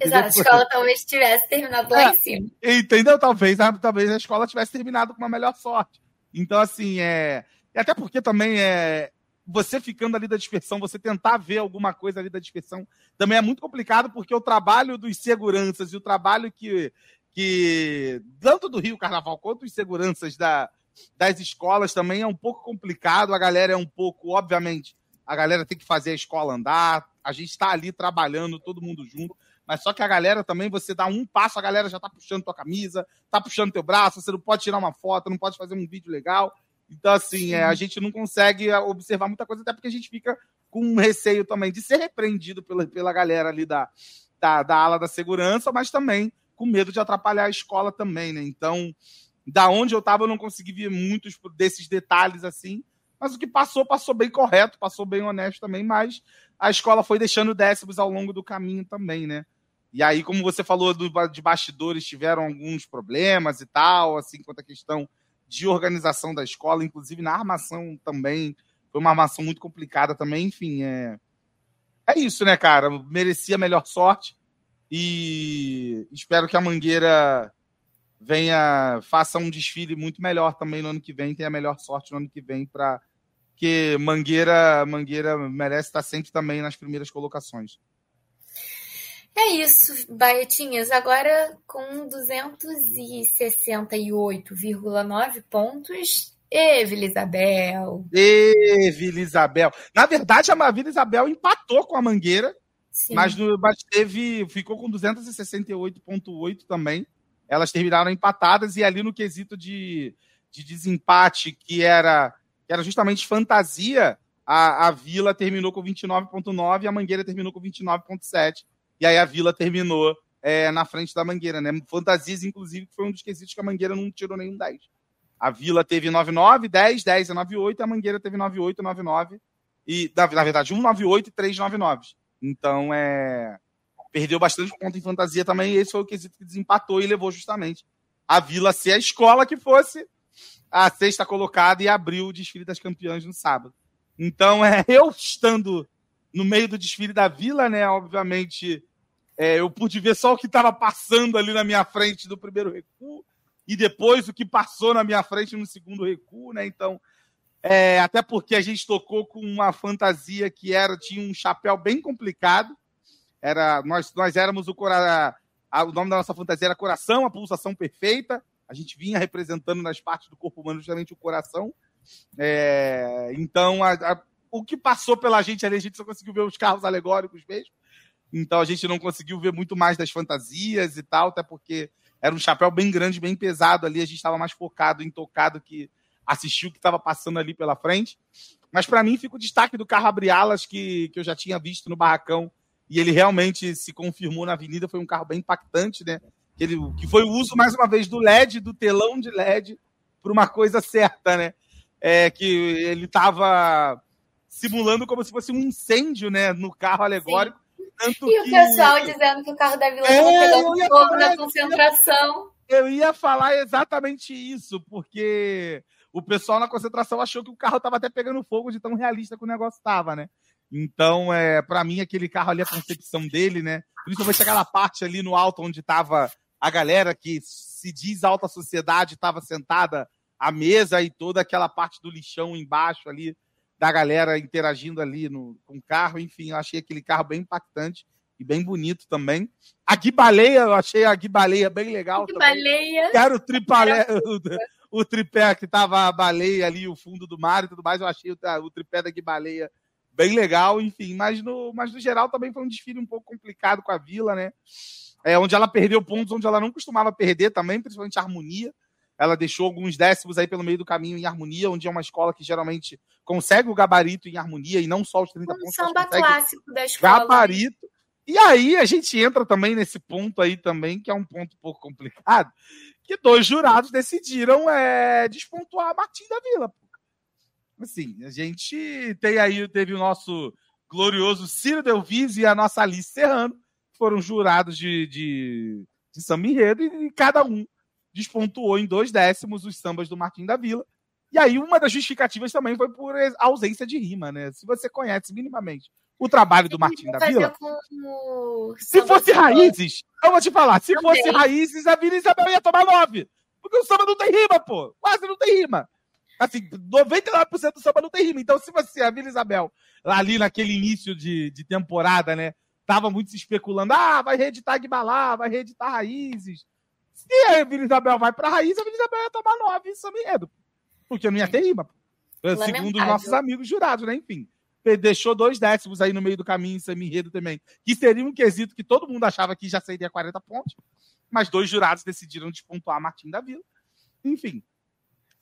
Speaker 2: Exato, a escola talvez tivesse terminado lá é, em cima.
Speaker 1: Entendeu? Talvez, talvez a escola tivesse terminado com uma melhor sorte. Então, assim, é. E até porque também é. Você ficando ali da dispersão, você tentar ver alguma coisa ali da dispersão, também é muito complicado, porque o trabalho dos seguranças e o trabalho que, que tanto do Rio Carnaval quanto os seguranças da, das escolas também é um pouco complicado. A galera é um pouco, obviamente, a galera tem que fazer a escola andar. A gente está ali trabalhando, todo mundo junto. Mas só que a galera também, você dá um passo, a galera já tá puxando tua camisa, tá puxando teu braço, você não pode tirar uma foto, não pode fazer um vídeo legal. Então, assim, é, a gente não consegue é, observar muita coisa, até porque a gente fica com um receio também de ser repreendido pela, pela galera ali da, da, da ala da segurança, mas também com medo de atrapalhar a escola também, né? Então, da onde eu tava, eu não consegui ver muitos desses detalhes assim, mas o que passou, passou bem correto, passou bem honesto também, mas a escola foi deixando décimos ao longo do caminho também, né? E aí, como você falou do, de bastidores, tiveram alguns problemas e tal, assim, quanto a questão de organização da escola, inclusive na armação também. Foi uma armação muito complicada também, enfim, é. É isso, né, cara? Merecia melhor sorte. E espero que a Mangueira venha, faça um desfile muito melhor também no ano que vem, tenha melhor sorte no ano que vem para que Mangueira, Mangueira merece estar sempre também nas primeiras colocações.
Speaker 2: É isso, Baetinhas. Agora com 268,9 pontos. E Vila Isabel.
Speaker 1: E Vila Isabel. Na verdade, a Vila Isabel empatou com a Mangueira, Sim. mas, no, mas teve, ficou com 268,8 também. Elas terminaram empatadas e ali no quesito de, de desempate, que era, que era justamente fantasia, a, a Vila terminou com 29,9 e a Mangueira terminou com 29,7 e aí a Vila terminou é, na frente da Mangueira, né? Fantasias, inclusive, que foi um dos quesitos que a Mangueira não tirou nenhum 10. A Vila teve 9,9, 10, 10 e 9,8, e a Mangueira teve 9,8, 9,9, e, na, na verdade, 1,98 e 3 9,9. Então, é... Perdeu bastante ponto em fantasia também, e esse foi o quesito que desempatou e levou justamente a Vila ser a escola que fosse a sexta colocada e abriu o desfile das campeãs no sábado. Então, é, *laughs* eu estando no meio do desfile da Vila, né, obviamente é, eu pude ver só o que estava passando ali na minha frente do primeiro recuo e depois o que passou na minha frente no segundo recuo, né? Então, é, até porque a gente tocou com uma fantasia que era tinha um chapéu bem complicado. Era nós nós éramos o cora, a, o nome da nossa fantasia era coração, a pulsação perfeita. A gente vinha representando nas partes do corpo humano justamente o coração. É, então, a, a, o que passou pela gente ali, a gente só conseguiu ver os carros alegóricos mesmo. Então a gente não conseguiu ver muito mais das fantasias e tal, até porque era um chapéu bem grande, bem pesado ali. A gente estava mais focado em tocado que assistir o que estava passando ali pela frente. Mas para mim fica o destaque do carro abre-alas que, que eu já tinha visto no barracão e ele realmente se confirmou na avenida. Foi um carro bem impactante, né? Que, ele, que foi o uso, mais uma vez, do LED, do telão de LED, para uma coisa certa, né? É, que ele estava simulando como se fosse um incêndio né, no carro alegórico.
Speaker 2: Tanto e que... o pessoal dizendo que o carro da Vila estava é, pegando fogo na concentração.
Speaker 1: Eu ia falar exatamente isso, porque o pessoal na concentração achou que o carro estava até pegando fogo de tão realista que o negócio estava, né? Então, é, para mim, aquele carro ali, a concepção dele, né? Principalmente aquela parte ali no alto onde estava a galera que se diz alta sociedade, estava sentada à mesa e toda aquela parte do lixão embaixo ali da galera interagindo ali no, com o carro. Enfim, eu achei aquele carro bem impactante e bem bonito também. A Guibaleia, eu achei a Guibaleia bem legal.
Speaker 2: Guibaleia.
Speaker 1: Quero o tripalé, *laughs* o, o, tripé que tava a baleia ali, o fundo do mar e tudo mais. Eu achei o, o tripé da Guibaleia bem legal, enfim. Mas no, mas no geral também foi um desfile um pouco complicado com a Vila, né? É, onde ela perdeu pontos onde ela não costumava perder também, principalmente a harmonia. Ela deixou alguns décimos aí pelo meio do caminho em harmonia, onde é uma escola que geralmente consegue o gabarito em harmonia e não só os 30 um pontos.
Speaker 2: Samba clássico da escola.
Speaker 1: Né? Gabarito. E aí a gente entra também nesse ponto aí também, que é um ponto um pouco complicado, que dois jurados decidiram é, despontuar Martim da Vila. Assim, a gente tem aí, teve o nosso glorioso Ciro Delvis e a nossa Alice Serrano, foram jurados de, de, de samba enredo, e, e cada um despontuou em dois décimos os sambas do Martim da Vila. E aí, uma das justificativas também foi por ausência de rima, né? Se você conhece minimamente o trabalho do Martim da Vila. Se fosse raízes, eu vou te falar, se Também. fosse raízes, a Vila Isabel ia tomar nove. Porque o samba não tem rima, pô. Quase não tem rima. Assim, 99% do samba não tem rima. Então, se você, a Vila Isabel, lá ali naquele início de, de temporada, né? Tava muito se especulando, ah, vai reeditar Guibalá, vai reeditar Raízes. Se a Vila Isabel vai pra Raiz, a Vila Isabel ia tomar nove em samba enredo. Porque não ia ter rima. Lamentável. Segundo os nossos amigos jurados, né? Enfim deixou dois décimos aí no meio do caminho em semi-enredo também, que seria um quesito que todo mundo achava que já seria 40 pontos, mas dois jurados decidiram despontuar Martim da Vila. Enfim.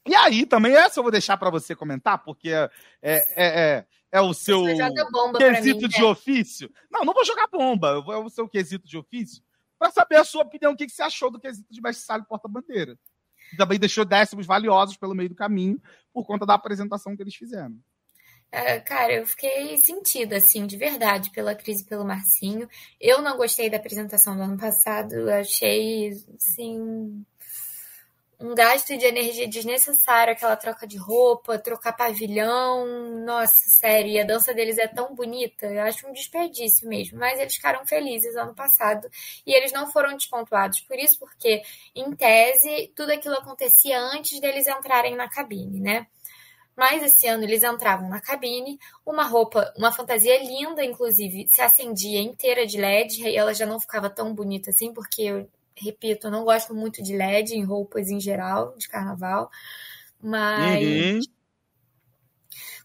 Speaker 1: E aí, também essa eu vou deixar para você comentar, porque é, é, é, é o seu quesito mim, de né? ofício. Não, não vou jogar bomba, é o seu quesito de ofício, para saber a sua opinião, o que, que você achou do quesito de mestre Sala e porta-bandeira. Também deixou décimos valiosos pelo meio do caminho, por conta da apresentação que eles fizeram.
Speaker 2: Uh, cara, eu fiquei sentida, assim, de verdade, pela crise pelo Marcinho. Eu não gostei da apresentação do ano passado, achei, assim, um gasto de energia desnecessário, aquela troca de roupa, trocar pavilhão. Nossa, sério, e a dança deles é tão bonita, eu acho um desperdício mesmo. Mas eles ficaram felizes ano passado e eles não foram despontuados por isso, porque, em tese, tudo aquilo acontecia antes deles entrarem na cabine, né? Mas esse ano eles entravam na cabine, uma roupa, uma fantasia linda, inclusive, se acendia inteira de LED, e ela já não ficava tão bonita assim, porque repito, eu não gosto muito de LED em roupas em geral, de carnaval. Mas. Uhum.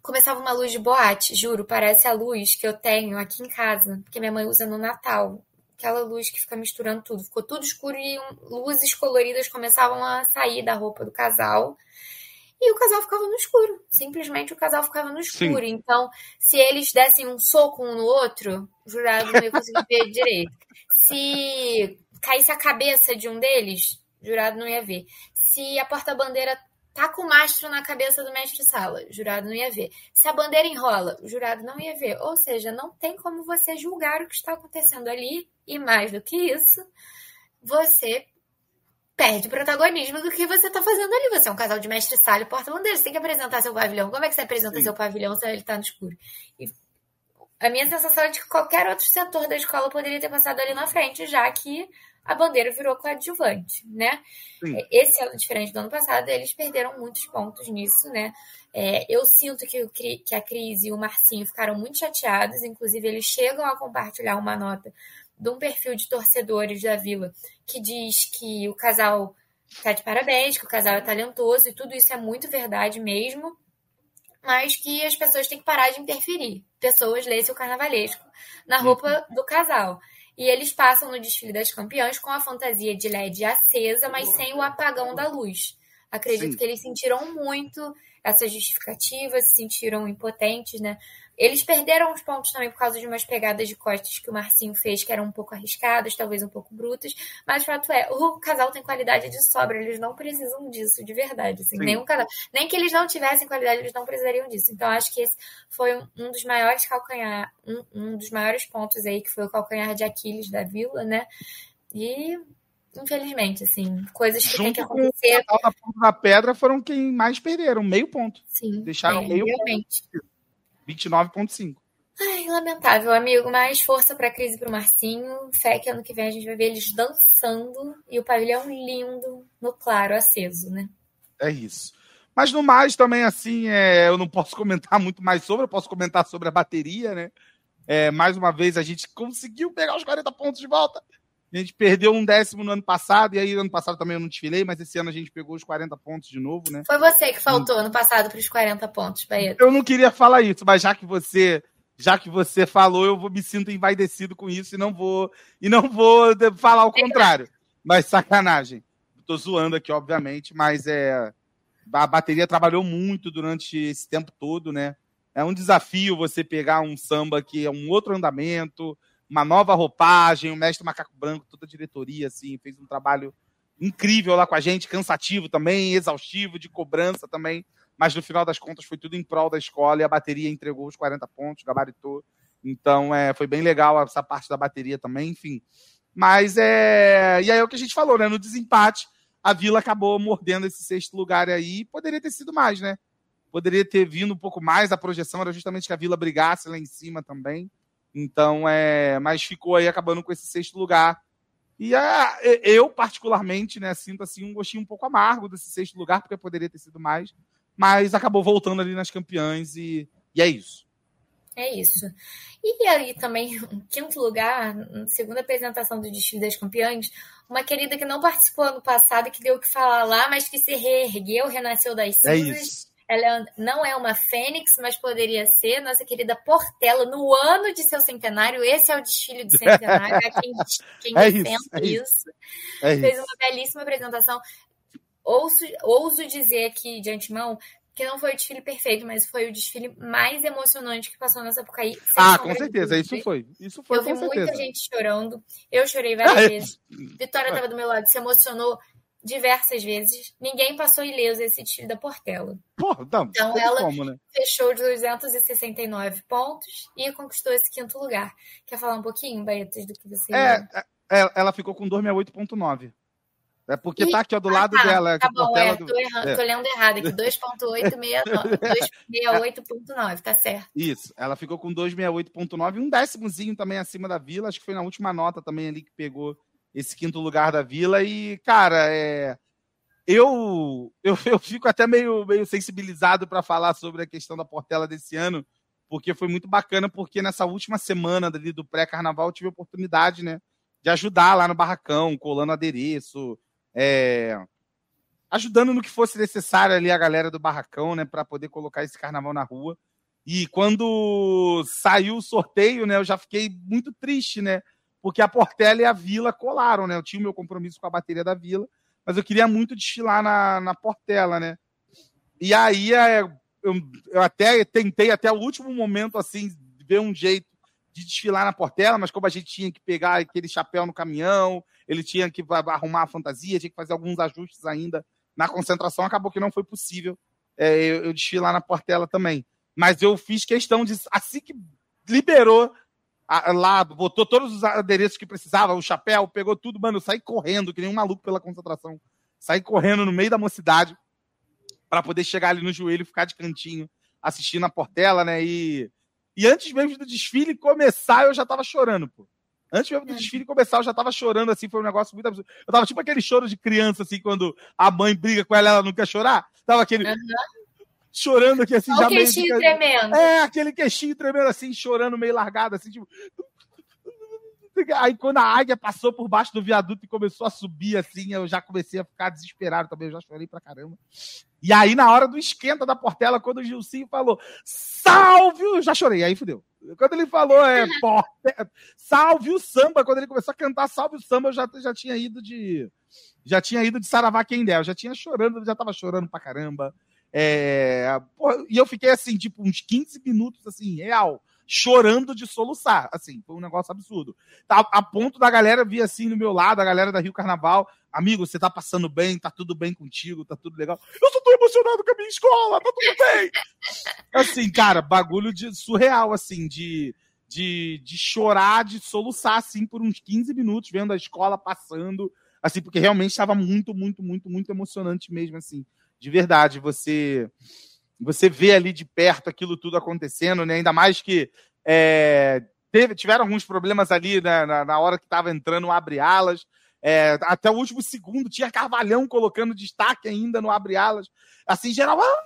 Speaker 2: Começava uma luz de boate, juro, parece a luz que eu tenho aqui em casa, que minha mãe usa no Natal. Aquela luz que fica misturando tudo. Ficou tudo escuro e luzes coloridas começavam a sair da roupa do casal e o casal ficava no escuro. Simplesmente o casal ficava no escuro. Sim. Então, se eles dessem um soco um no outro, o jurado não ia conseguir ver direito. Se caísse a cabeça de um deles, jurado não ia ver. Se a porta-bandeira tá com o mastro na cabeça do mestre-sala, jurado não ia ver. Se a bandeira enrola, o jurado não ia ver. Ou seja, não tem como você julgar o que está acontecendo ali. E mais do que isso, você perde protagonismo do que você está fazendo ali. Você é um casal de mestre sala e porta-bandeira. Você tem que apresentar seu pavilhão. Como é que você apresenta Sim. seu pavilhão se ele está no escuro? E a minha sensação é de que qualquer outro setor da escola poderia ter passado ali na frente, já que a bandeira virou coadjuvante, né? Sim. Esse ano, diferente do ano passado, eles perderam muitos pontos nisso, né? É, eu sinto que, que a Cris e o Marcinho ficaram muito chateados, inclusive eles chegam a compartilhar uma nota de um perfil de torcedores da Vila que diz que o casal está de parabéns, que o casal é talentoso e tudo isso é muito verdade mesmo, mas que as pessoas têm que parar de interferir. Pessoas lêem o carnavalesco na roupa do casal. E eles passam no desfile das campeãs com a fantasia de LED acesa, mas sem o apagão da luz. Acredito Sim. que eles sentiram muito essas justificativas, se sentiram impotentes, né? Eles perderam os pontos também por causa de umas pegadas de costas que o Marcinho fez, que eram um pouco arriscadas, talvez um pouco brutas. Mas o fato é, o casal tem qualidade de sobra, eles não precisam disso, de verdade. Assim, nem, casal, nem que eles não tivessem qualidade, eles não precisariam disso. Então, acho que esse foi um, um dos maiores calcanhar, um, um dos maiores pontos aí, que foi o calcanhar de Aquiles da Vila, né? E infelizmente, assim, coisas que Junto tem que acontecer.
Speaker 1: Com a ponta da pedra foram quem mais perderam, meio ponto.
Speaker 2: Sim.
Speaker 1: Deixaram é, meio realmente. ponto. 29,5.
Speaker 2: Ai, lamentável, amigo. Mais força pra Cris e pro Marcinho. Fé que ano que vem a gente vai ver eles dançando e o pavilhão lindo no claro, aceso, né?
Speaker 1: É isso. Mas no mais, também, assim, é, eu não posso comentar muito mais sobre, eu posso comentar sobre a bateria, né? É, mais uma vez, a gente conseguiu pegar os 40 pontos de volta. A gente perdeu um décimo no ano passado, e aí ano passado também eu não desfilei, mas esse ano a gente pegou os 40 pontos de novo, né?
Speaker 2: Foi você que faltou ano passado para os 40 pontos, Baeta.
Speaker 1: Eu não queria falar isso, mas já que você já que você falou, eu vou, me sinto envaidecido com isso e não vou e não vou falar o contrário. Mas sacanagem. Tô zoando aqui, obviamente, mas é a bateria trabalhou muito durante esse tempo todo, né? É um desafio você pegar um samba que é um outro andamento, uma nova roupagem, o mestre Macaco Branco, toda a diretoria, assim, fez um trabalho incrível lá com a gente, cansativo também, exaustivo, de cobrança também, mas no final das contas foi tudo em prol da escola e a bateria entregou os 40 pontos, gabaritou. Então, é, foi bem legal essa parte da bateria também, enfim. Mas é. E aí é o que a gente falou, né? No desempate, a Vila acabou mordendo esse sexto lugar aí. Poderia ter sido mais, né? Poderia ter vindo um pouco mais. A projeção era justamente que a Vila brigasse lá em cima também. Então, é. Mas ficou aí acabando com esse sexto lugar. E é, eu, particularmente, né, sinto assim um gostinho um pouco amargo desse sexto lugar, porque poderia ter sido mais. Mas acabou voltando ali nas campeãs e, e é isso.
Speaker 2: É isso. E aí também, em quinto lugar, segunda apresentação do desfile das campeãs, uma querida que não participou ano passado, que deu o que falar lá, mas que se reergueu, renasceu das
Speaker 1: cinzas.
Speaker 2: É Ela não é uma fênix, mas poderia ser. Nossa querida Portela, no ano de seu centenário, esse é o desfile do centenário, é quem, quem *laughs* é defende isso. É isso. É Fez isso. uma belíssima apresentação. Ouço, ouso dizer aqui de antemão que não foi o desfile perfeito, mas foi o desfile mais emocionante que passou na Sapucaí.
Speaker 1: Ah, com certeza, isso foi. Isso foi,
Speaker 2: Eu vi
Speaker 1: muita
Speaker 2: certeza. gente chorando. Eu chorei várias ah, vezes. Vitória estava do meu lado, se emocionou diversas vezes. Ninguém passou ileso esse desfile da Portela.
Speaker 1: Porra, não,
Speaker 2: então ela como, né? fechou de 269 pontos e conquistou esse quinto lugar. Quer falar um pouquinho, Baetas, do que você...
Speaker 1: É, é ela ficou com 268.9. É porque tá aqui ó, do ah, lado tá, dela.
Speaker 2: Tá bom, é, do... tô, errando, é. tô lendo errado aqui. *laughs* 2.869, tá certo.
Speaker 1: Isso, ela ficou com 268.9, um décimozinho também acima da Vila, acho que foi na última nota também ali que pegou esse quinto lugar da Vila. E, cara, é... eu, eu, eu fico até meio, meio sensibilizado para falar sobre a questão da Portela desse ano, porque foi muito bacana, porque nessa última semana ali do pré-carnaval eu tive a oportunidade, né? De ajudar lá no barracão, colando adereço, é, ajudando no que fosse necessário ali a galera do barracão, né, para poder colocar esse carnaval na rua. E quando saiu o sorteio, né, eu já fiquei muito triste, né, porque a Portela e a Vila colaram, né. Eu tinha o meu compromisso com a bateria da Vila, mas eu queria muito desfilar na, na Portela, né. E aí é, eu, eu até tentei até o último momento assim ver um jeito de desfilar na Portela, mas como a gente tinha que pegar aquele chapéu no caminhão, ele tinha que arrumar a fantasia, tinha que fazer alguns ajustes ainda na concentração, acabou que não foi possível é, eu, eu desfilar na Portela também. Mas eu fiz questão de, assim que liberou lá, botou todos os adereços que precisava, o chapéu, pegou tudo, mano, saí correndo, que nem um maluco pela concentração. Saí correndo no meio da mocidade para poder chegar ali no joelho e ficar de cantinho assistindo a Portela, né? E e antes mesmo do desfile começar, eu já tava chorando, pô. Antes mesmo do é. desfile começar, eu já tava chorando, assim, foi um negócio muito absurdo. Eu tava tipo aquele choro de criança, assim, quando a mãe briga com ela ela não quer chorar. Tava aquele. Uhum. Chorando aqui, assim,
Speaker 2: Olha já o queixinho meio... tremendo.
Speaker 1: É, aquele queixinho tremendo, assim, chorando meio largado, assim, tipo. *laughs* Aí quando a águia passou por baixo do viaduto e começou a subir assim, eu já comecei a ficar desesperado também, eu já chorei pra caramba. E aí, na hora do esquenta da Portela, quando o Gilcinho falou, salve! Eu já chorei, aí fudeu. Quando ele falou, é, *laughs* porte... salve o samba, quando ele começou a cantar salve o samba, eu já, já tinha ido de. Já tinha ido de Saravá quem der, eu já tinha chorando, já tava chorando pra caramba. É, porra, e eu fiquei assim, tipo, uns 15 minutos, assim, real chorando de soluçar. Assim, foi um negócio absurdo. Tá, a ponto da galera vir assim no meu lado, a galera da Rio Carnaval. Amigo, você tá passando bem, tá tudo bem contigo, tá tudo legal. Eu só tô emocionado com a minha escola, tá tudo bem. Assim, cara, bagulho de surreal, assim, de, de, de chorar, de soluçar, assim, por uns 15 minutos, vendo a escola passando. Assim, porque realmente estava muito, muito, muito, muito emocionante mesmo, assim. De verdade, você você vê ali de perto aquilo tudo acontecendo, né? Ainda mais que é, teve, tiveram alguns problemas ali né, na, na hora que estava entrando o abre-alas. É, até o último segundo tinha Carvalhão colocando destaque ainda no abre-alas. Assim, geral, ah.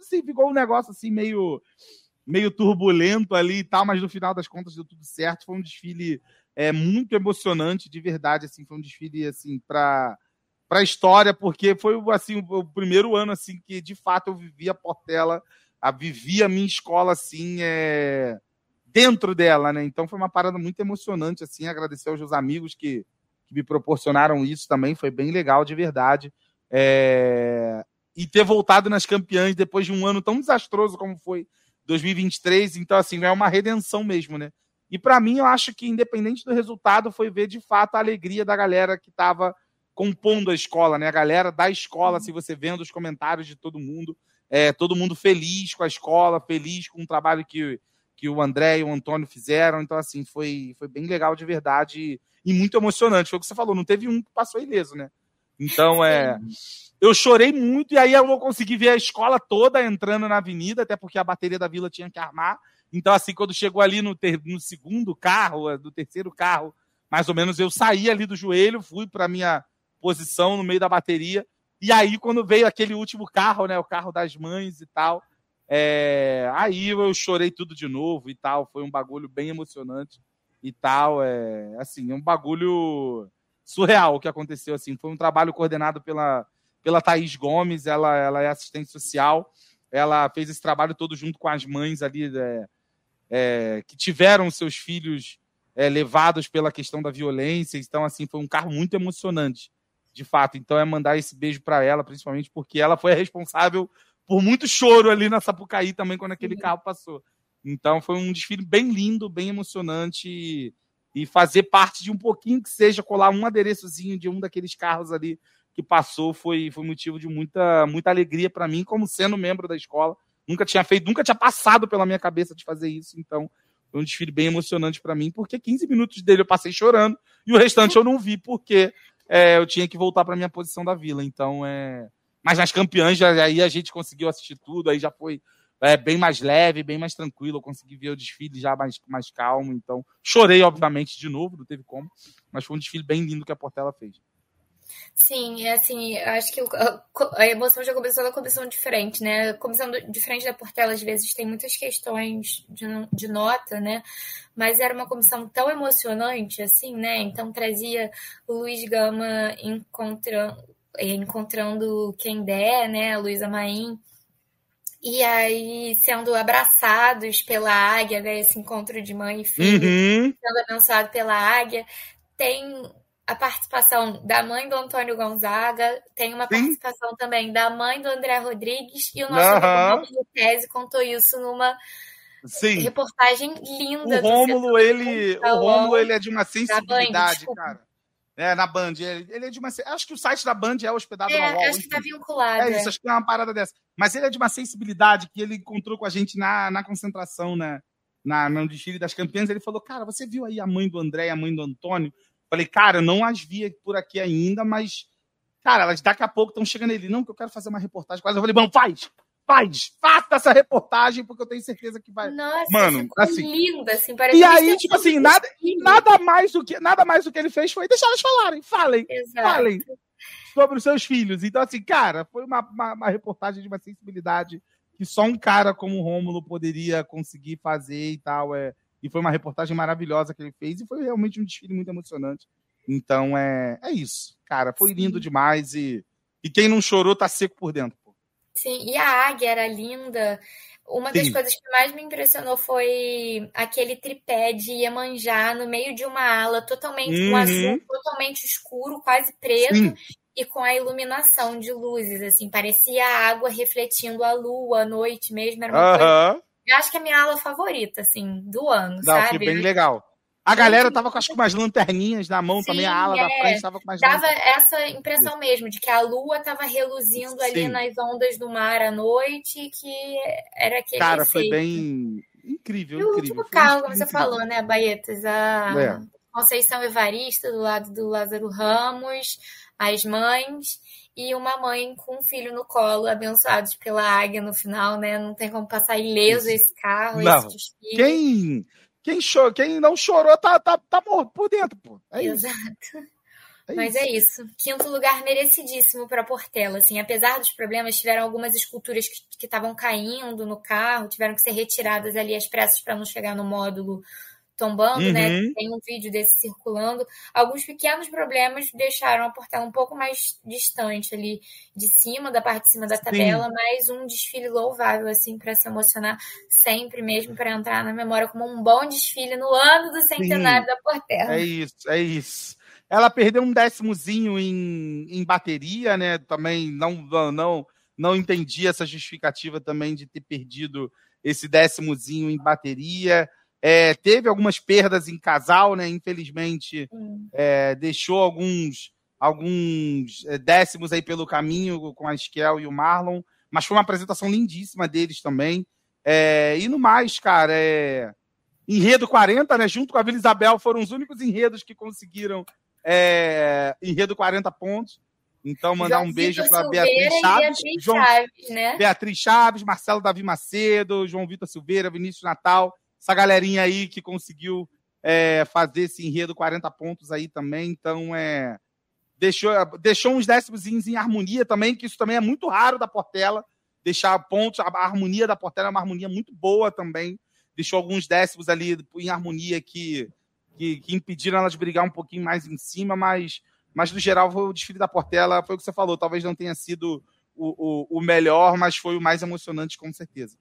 Speaker 1: Assim, ficou um negócio assim meio, meio turbulento ali e tal, mas no final das contas deu tudo certo. Foi um desfile é, muito emocionante, de verdade. Assim, foi um desfile assim para para a história, porque foi assim o primeiro ano assim que de fato eu vivi a Portela, a vivi a minha escola assim, é, dentro dela, né? Então foi uma parada muito emocionante assim, agradecer aos meus amigos que, que me proporcionaram isso também. Foi bem legal, de verdade. É... E ter voltado nas campeãs depois de um ano tão desastroso como foi 2023. Então, assim, é uma redenção mesmo, né? E para mim, eu acho que, independente do resultado, foi ver de fato a alegria da galera que estava compondo a escola, né? A galera da escola, se você vendo os comentários de todo mundo, é, todo mundo feliz com a escola, feliz com o trabalho que, que o André e o Antônio fizeram. Então, assim, foi, foi bem legal de verdade e muito emocionante. Foi o que você falou, não teve um que passou ileso, né? Então, é. Eu chorei muito e aí eu não consegui ver a escola toda entrando na avenida, até porque a bateria da vila tinha que armar. Então, assim, quando chegou ali no, ter, no segundo carro, do terceiro carro, mais ou menos, eu saí ali do joelho, fui para minha posição no meio da bateria. E aí, quando veio aquele último carro, né? O carro das mães e tal, é, aí eu chorei tudo de novo e tal. Foi um bagulho bem emocionante e tal. É, assim, um bagulho surreal o que aconteceu. Assim, foi um trabalho coordenado pela, pela Thaís Gomes, ela, ela é assistente social. Ela fez esse trabalho todo junto com as mães ali. É, é, que tiveram seus filhos é, levados pela questão da violência. Então, assim, foi um carro muito emocionante, de fato. Então, é mandar esse beijo para ela, principalmente porque ela foi a responsável por muito choro ali na Sapucaí também, quando aquele carro passou. Então, foi um desfile bem lindo, bem emocionante. E, e fazer parte de um pouquinho que seja, colar um adereçozinho de um daqueles carros ali que passou foi, foi motivo de muita, muita alegria para mim, como sendo membro da escola Nunca tinha feito, nunca tinha passado pela minha cabeça de fazer isso. Então, foi um desfile bem emocionante para mim, porque 15 minutos dele eu passei chorando e o restante eu não vi, porque é, eu tinha que voltar para minha posição da vila. Então, é. Mas nas campeãs, aí a gente conseguiu assistir tudo, aí já foi é, bem mais leve, bem mais tranquilo. Eu consegui ver o desfile já mais, mais calmo. Então, chorei, obviamente, de novo, não teve como, mas foi um desfile bem lindo que a Portela fez.
Speaker 2: Sim, é assim, acho que a emoção já começou na comissão diferente, né? A comissão diferente da Portela, às vezes, tem muitas questões de, de nota, né? Mas era uma comissão tão emocionante, assim, né? Então trazia o Luiz Gama encontrando, encontrando quem der, né? A Luísa Maim. E aí, sendo abraçados pela águia, né? Esse encontro de mãe e filho, uhum. sendo abençoado pela águia. Tem a participação da mãe do Antônio Gonzaga, tem uma Sim. participação também da mãe do André Rodrigues, e o nosso uhum. Tese contou isso numa Sim. reportagem linda.
Speaker 1: O Rômulo, ele, o Rômulo, ele é de uma sensibilidade, Band, cara. É, na Band. Ele é de uma. Acho que o site da Band é hospedado
Speaker 2: é,
Speaker 1: na UOL.
Speaker 2: Acho que está vinculado.
Speaker 1: É isso, é. acho que é uma parada dessa. Mas ele é de uma sensibilidade que ele encontrou com a gente na, na concentração, né? Na, no desfile das campeãs. Ele falou: Cara, você viu aí a mãe do André e a mãe do Antônio? Falei, cara, eu não as vi por aqui ainda, mas, cara, elas daqui a pouco estão chegando ele. Não, que eu quero fazer uma reportagem quase. Eu falei, bom, faz! Faz! Faça essa reportagem, porque eu tenho certeza que vai.
Speaker 2: Nossa,
Speaker 1: Mano,
Speaker 2: assim. linda, assim,
Speaker 1: parece E aí, tipo assim, nada, nada, mais do que, nada mais do que ele fez foi deixar elas falarem. Falem. Exato. Falem sobre os seus filhos. Então, assim, cara, foi uma, uma, uma reportagem de uma sensibilidade que só um cara como o Rômulo poderia conseguir fazer e tal. É, e foi uma reportagem maravilhosa que ele fez e foi realmente um desfile muito emocionante. Então é, é isso. Cara, foi Sim. lindo demais e, e quem não chorou tá seco por dentro. Pô.
Speaker 2: Sim, e a águia era linda. Uma Sim. das coisas que mais me impressionou foi aquele tripé de Iemanjá no meio de uma ala totalmente uhum. um azul totalmente escuro, quase preto, Sim. e com a iluminação de luzes, assim, parecia a água refletindo a lua à noite mesmo, era uma uhum. coisa eu acho que é a minha aula favorita, assim, do ano, Não, sabe?
Speaker 1: bem legal. A galera tava com, acho que umas lanterninhas na mão Sim, também, a ala é. da frente tava com umas
Speaker 2: Dava essa impressão mesmo, de que a lua tava reluzindo Sim. ali nas ondas do mar à noite, que era aquele...
Speaker 1: Cara, foi bem incrível, e o
Speaker 2: incrível. último carro, como você falou, né, Baetas? A é. Conceição Evarista, do lado do Lázaro Ramos, as mães e uma mãe com um filho no colo, abençoados pela águia no final, né? Não tem como passar ileso esse carro,
Speaker 1: não. esse desfile. Quem, quem, chorou, quem não chorou tá, tá, tá morto por dentro, pô. É
Speaker 2: Exato. É Mas é isso. Quinto lugar merecidíssimo para Portela. Assim, apesar dos problemas, tiveram algumas esculturas que estavam caindo no carro, tiveram que ser retiradas ali às pressas para não chegar no módulo tombando, né? uhum. né? Tem um vídeo desse circulando. Alguns pequenos problemas deixaram a Portela um pouco mais distante ali de cima, da parte de cima da tabela, Sim. mas um desfile louvável, assim, para se emocionar sempre mesmo, para entrar na memória como um bom desfile no ano do centenário Sim. da Portela.
Speaker 1: É isso, é isso. Ela perdeu um décimozinho em, em bateria, né? Também não, não, não entendi essa justificativa também de ter perdido esse décimozinho em bateria. É, teve algumas perdas em casal, né? Infelizmente, é, deixou alguns, alguns é, décimos aí pelo caminho com a Esquel e o Marlon. Mas foi uma apresentação lindíssima deles também. É, e no mais, cara, é, enredo 40, né? Junto com a Vila Isabel, foram os únicos enredos que conseguiram é, enredo 40 pontos. Então, mandar João um beijo para Beatriz Chaves,
Speaker 2: Beatriz João, Chaves, né?
Speaker 1: Beatriz Chaves, Marcelo Davi Macedo, João Vitor Silveira, Vinícius Natal, essa galerinha aí que conseguiu é, fazer esse enredo 40 pontos aí também. Então, é, deixou, deixou uns décimos em harmonia também, que isso também é muito raro da Portela, deixar pontos, a, harmonia da Portela é uma harmonia muito boa também, deixou alguns décimos ali em harmonia que, que, que impediram ela de brigar um pouquinho mais em cima, mas mas no geral o desfile da Portela foi o que você falou, talvez não tenha sido o, o, o melhor, mas foi o mais emocionante com certeza.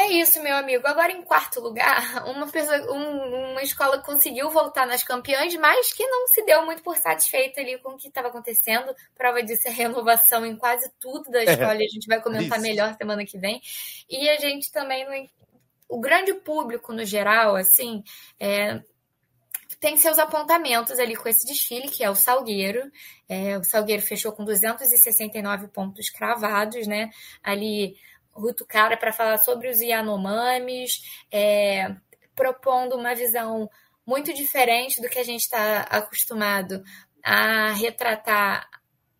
Speaker 2: É isso, meu amigo. Agora, em quarto lugar, *laughs* uma, pessoa, um, uma escola conseguiu voltar nas campeãs, mas que não se deu muito por satisfeita ali com o que estava acontecendo. Prova disso é renovação em quase tudo da escola, é, a gente vai comentar isso. melhor semana que vem. E a gente também, no, o grande público no geral, assim, é, tem seus apontamentos ali com esse desfile, que é o Salgueiro. É, o Salgueiro fechou com 269 pontos cravados, né? Ali, Ruto Cara para falar sobre os Yanomamis, é, propondo uma visão muito diferente do que a gente está acostumado a retratar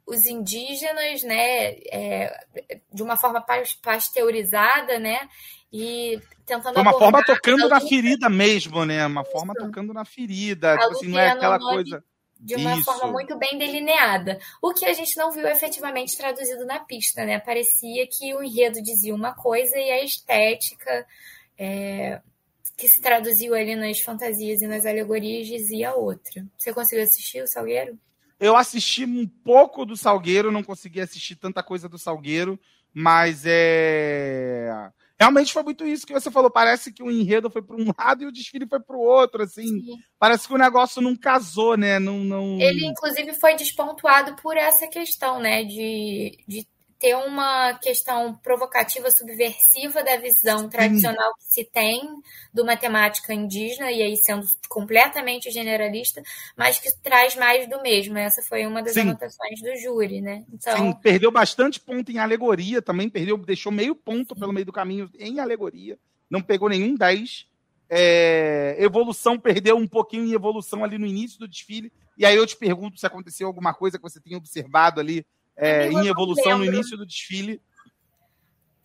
Speaker 2: os indígenas, né, é, de uma forma pasteurizada, né, e tentando
Speaker 1: uma forma tocando na ferida mesmo, né? Uma Isso. forma tocando na ferida. Tipo assim, não é aquela coisa.
Speaker 2: De uma Isso. forma muito bem delineada. O que a gente não viu efetivamente traduzido na pista, né? Parecia que o enredo dizia uma coisa e a estética é, que se traduziu ali nas fantasias e nas alegorias dizia outra. Você conseguiu assistir o Salgueiro?
Speaker 1: Eu assisti um pouco do Salgueiro, não consegui assistir tanta coisa do Salgueiro, mas é realmente foi muito isso que você falou. Parece que o enredo foi para um lado e o desfile foi para o outro, assim. Sim. Parece que o negócio não casou, né? Não, não...
Speaker 2: Ele, inclusive, foi despontuado por essa questão, né? De, de ter uma questão provocativa, subversiva da visão tradicional que se tem do matemática indígena, e aí sendo completamente generalista, mas que traz mais do mesmo. Essa foi uma das Sim. anotações do júri, né?
Speaker 1: Então... Sim, perdeu bastante ponto em alegoria também, perdeu, deixou meio ponto Sim. pelo meio do caminho em alegoria, não pegou nenhum 10. É, evolução perdeu um pouquinho em evolução ali no início do desfile. E aí eu te pergunto se aconteceu alguma coisa que você tenha observado ali é, em evolução no início do desfile.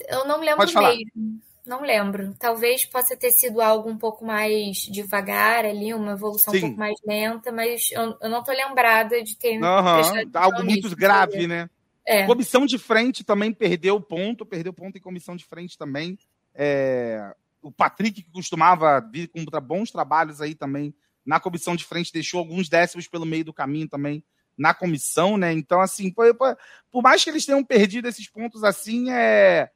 Speaker 2: Eu não lembro mesmo. Não lembro. Talvez possa ter sido algo um pouco mais devagar ali, uma evolução Sim. um pouco mais lenta, mas eu, eu não tô lembrada de ter.
Speaker 1: Uhum. Algo muito grave, né? É. Comissão de frente também perdeu ponto, perdeu ponto em comissão de frente também. É, o Patrick, que costumava vir com bons trabalhos aí também na comissão de frente, deixou alguns décimos pelo meio do caminho também na comissão, né? Então, assim, por, por mais que eles tenham perdido esses pontos assim, é.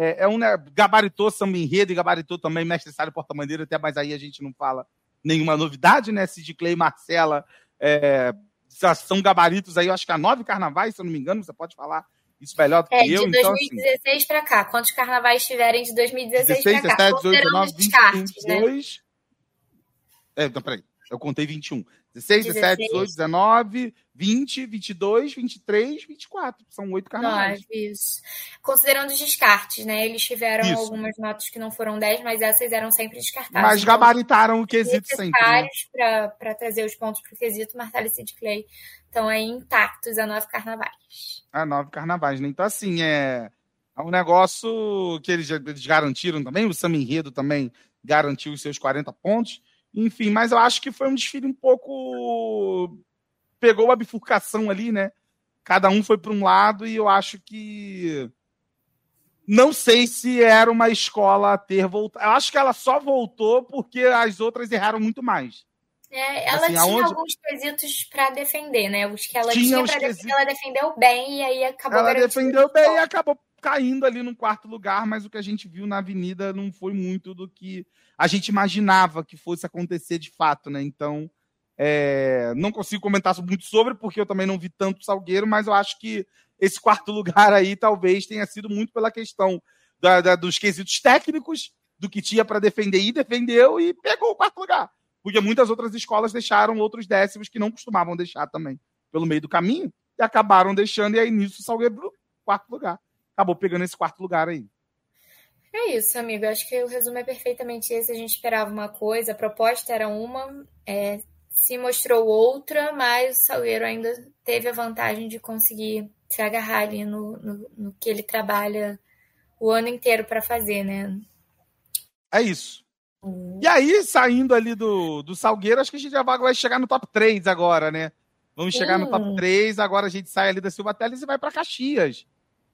Speaker 1: É, é um né, gabaritou samba enredo e gabaritou também mestre Sário Porta-Bandeira, até mas aí a gente não fala nenhuma novidade, né? Sid Clay e Marcela é, são gabaritos aí, eu acho que há nove carnavais, se eu não me engano, você pode falar isso melhor do
Speaker 2: é,
Speaker 1: que eu.
Speaker 2: De 2016 então, assim, para cá, quantos carnavais tiverem de 2016 para cá? 17, 18, 19, 20, 22.
Speaker 1: Né? É, então, peraí, eu contei 21. 16, 17, 18, 19, 20, 22, 23, 24. São oito carnavais.
Speaker 2: isso. Considerando os descartes, né? Eles tiveram isso. algumas notas que não foram 10, mas essas eram sempre descartadas.
Speaker 1: Mas então, gabaritaram o quesito sempre. Né?
Speaker 2: para trazer os pontos para o quesito, Marcelo e Sid Clay estão aí intactos a nove carnavais.
Speaker 1: A nove carnavais, né? Então, assim, é, é um negócio que eles, eles garantiram também. O Sam Enredo também garantiu os seus 40 pontos. Enfim, mas eu acho que foi um desfile um pouco. Pegou a bifurcação ali, né? Cada um foi para um lado e eu acho que. Não sei se era uma escola a ter voltado. Eu acho que ela só voltou porque as outras erraram muito mais.
Speaker 2: É, ela assim, tinha aonde... alguns quesitos para defender, né? Os que ela tinha, tinha para defender, ela defendeu bem e aí acabou
Speaker 1: Ela defendeu bem e acabou caindo ali no quarto lugar, mas o que a gente viu na avenida não foi muito do que a gente imaginava que fosse acontecer de fato, né? Então, É, não consigo comentar muito sobre, porque eu também não vi tanto Salgueiro, mas eu acho que esse *laughs* quarto lugar aí talvez tenha sido muito pela questão da, da, dos quesitos técnicos, do que tinha para defender e defendeu e pegou o quarto lugar. Porque muitas outras escolas deixaram outros décimos que não costumavam deixar também pelo meio do caminho e acabaram deixando, e aí nisso o Salgueiro, quarto lugar. Acabou pegando esse quarto lugar aí.
Speaker 2: É isso, amigo. Acho que o resumo é perfeitamente esse. A gente esperava uma coisa, a proposta era uma, é, se mostrou outra, mas o Salgueiro ainda teve a vantagem de conseguir se agarrar ali no, no, no que ele trabalha o ano inteiro para fazer, né?
Speaker 1: É isso. Uhum. E aí, saindo ali do, do Salgueiro, acho que a gente já vai chegar no top 3 agora, né? Vamos chegar no top 3, agora a gente sai ali da Silva Teles e vai para Caxias.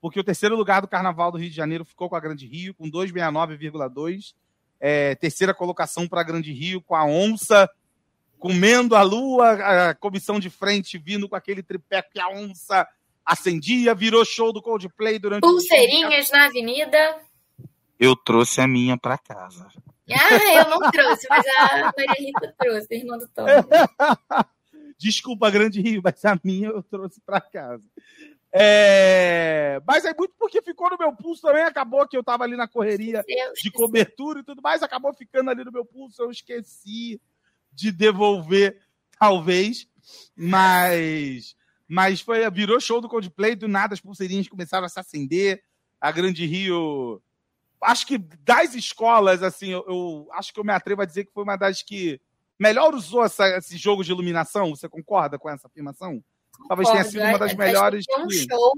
Speaker 1: Porque o terceiro lugar do Carnaval do Rio de Janeiro ficou com a Grande Rio, com 269,2. É, terceira colocação para a Grande Rio, com a onça comendo a lua, a comissão de frente vindo com aquele tripé que a onça acendia, virou show do Coldplay durante
Speaker 2: Pulseirinhas na avenida.
Speaker 1: Eu trouxe a minha para casa.
Speaker 2: Ah, eu não trouxe, mas a Maria Rita trouxe, irmã do Tom. *laughs*
Speaker 1: Desculpa, Grande Rio, mas a minha eu trouxe para casa. É... Mas é muito porque ficou no meu pulso também. Acabou que eu tava ali na correria de cobertura e tudo mais, acabou ficando ali no meu pulso. Eu esqueci de devolver, talvez, mas mas foi virou show do Coldplay, do nada as pulseirinhas começaram a se acender. A Grande Rio, acho que das escolas, assim, eu, eu acho que eu me atrevo a dizer que foi uma das que melhor usou essa, esse jogo de iluminação. Você concorda com essa afirmação? Talvez tenha sido uma das melhores.
Speaker 2: Que um show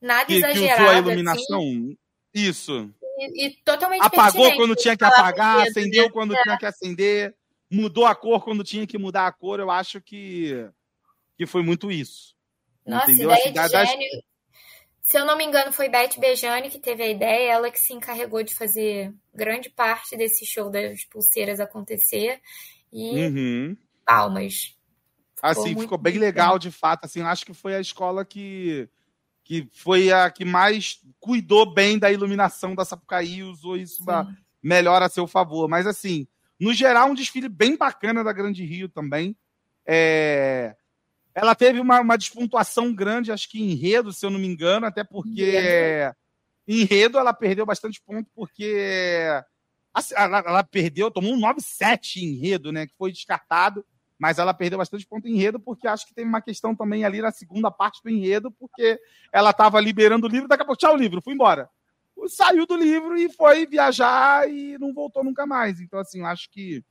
Speaker 2: nada
Speaker 1: que,
Speaker 2: exagerado.
Speaker 1: Que usou a iluminação. Assim. Isso.
Speaker 2: E, e, totalmente
Speaker 1: Apagou quando tinha que apagar, acendeu quando é. tinha que acender mudou a cor quando tinha que mudar a cor, eu acho que, que foi muito isso.
Speaker 2: Nossa, entendeu? ideia de das... gênio. Se eu não me engano, foi Beth Bejane que teve a ideia, ela que se encarregou de fazer grande parte desse show das pulseiras acontecer. E uhum. palmas.
Speaker 1: Ficou assim, ficou bem legal, de fato. Assim, acho que foi a escola que, que foi a que mais cuidou bem da iluminação da Sapucaí, usou isso melhor a seu favor. Mas assim, no geral, um desfile bem bacana da Grande Rio também. É... Ela teve uma, uma despontuação grande, acho que em enredo, se eu não me engano, até porque em enredo ela perdeu bastante ponto, porque assim, ela, ela perdeu, tomou um 9-7 em enredo, né? Que foi descartado, mas ela perdeu bastante ponto em enredo, porque acho que tem uma questão também ali na segunda parte do enredo, porque ela estava liberando o livro, daqui a pouco, tchau, o livro, fui embora saiu do livro e foi viajar e não voltou nunca mais. Então, assim, eu acho que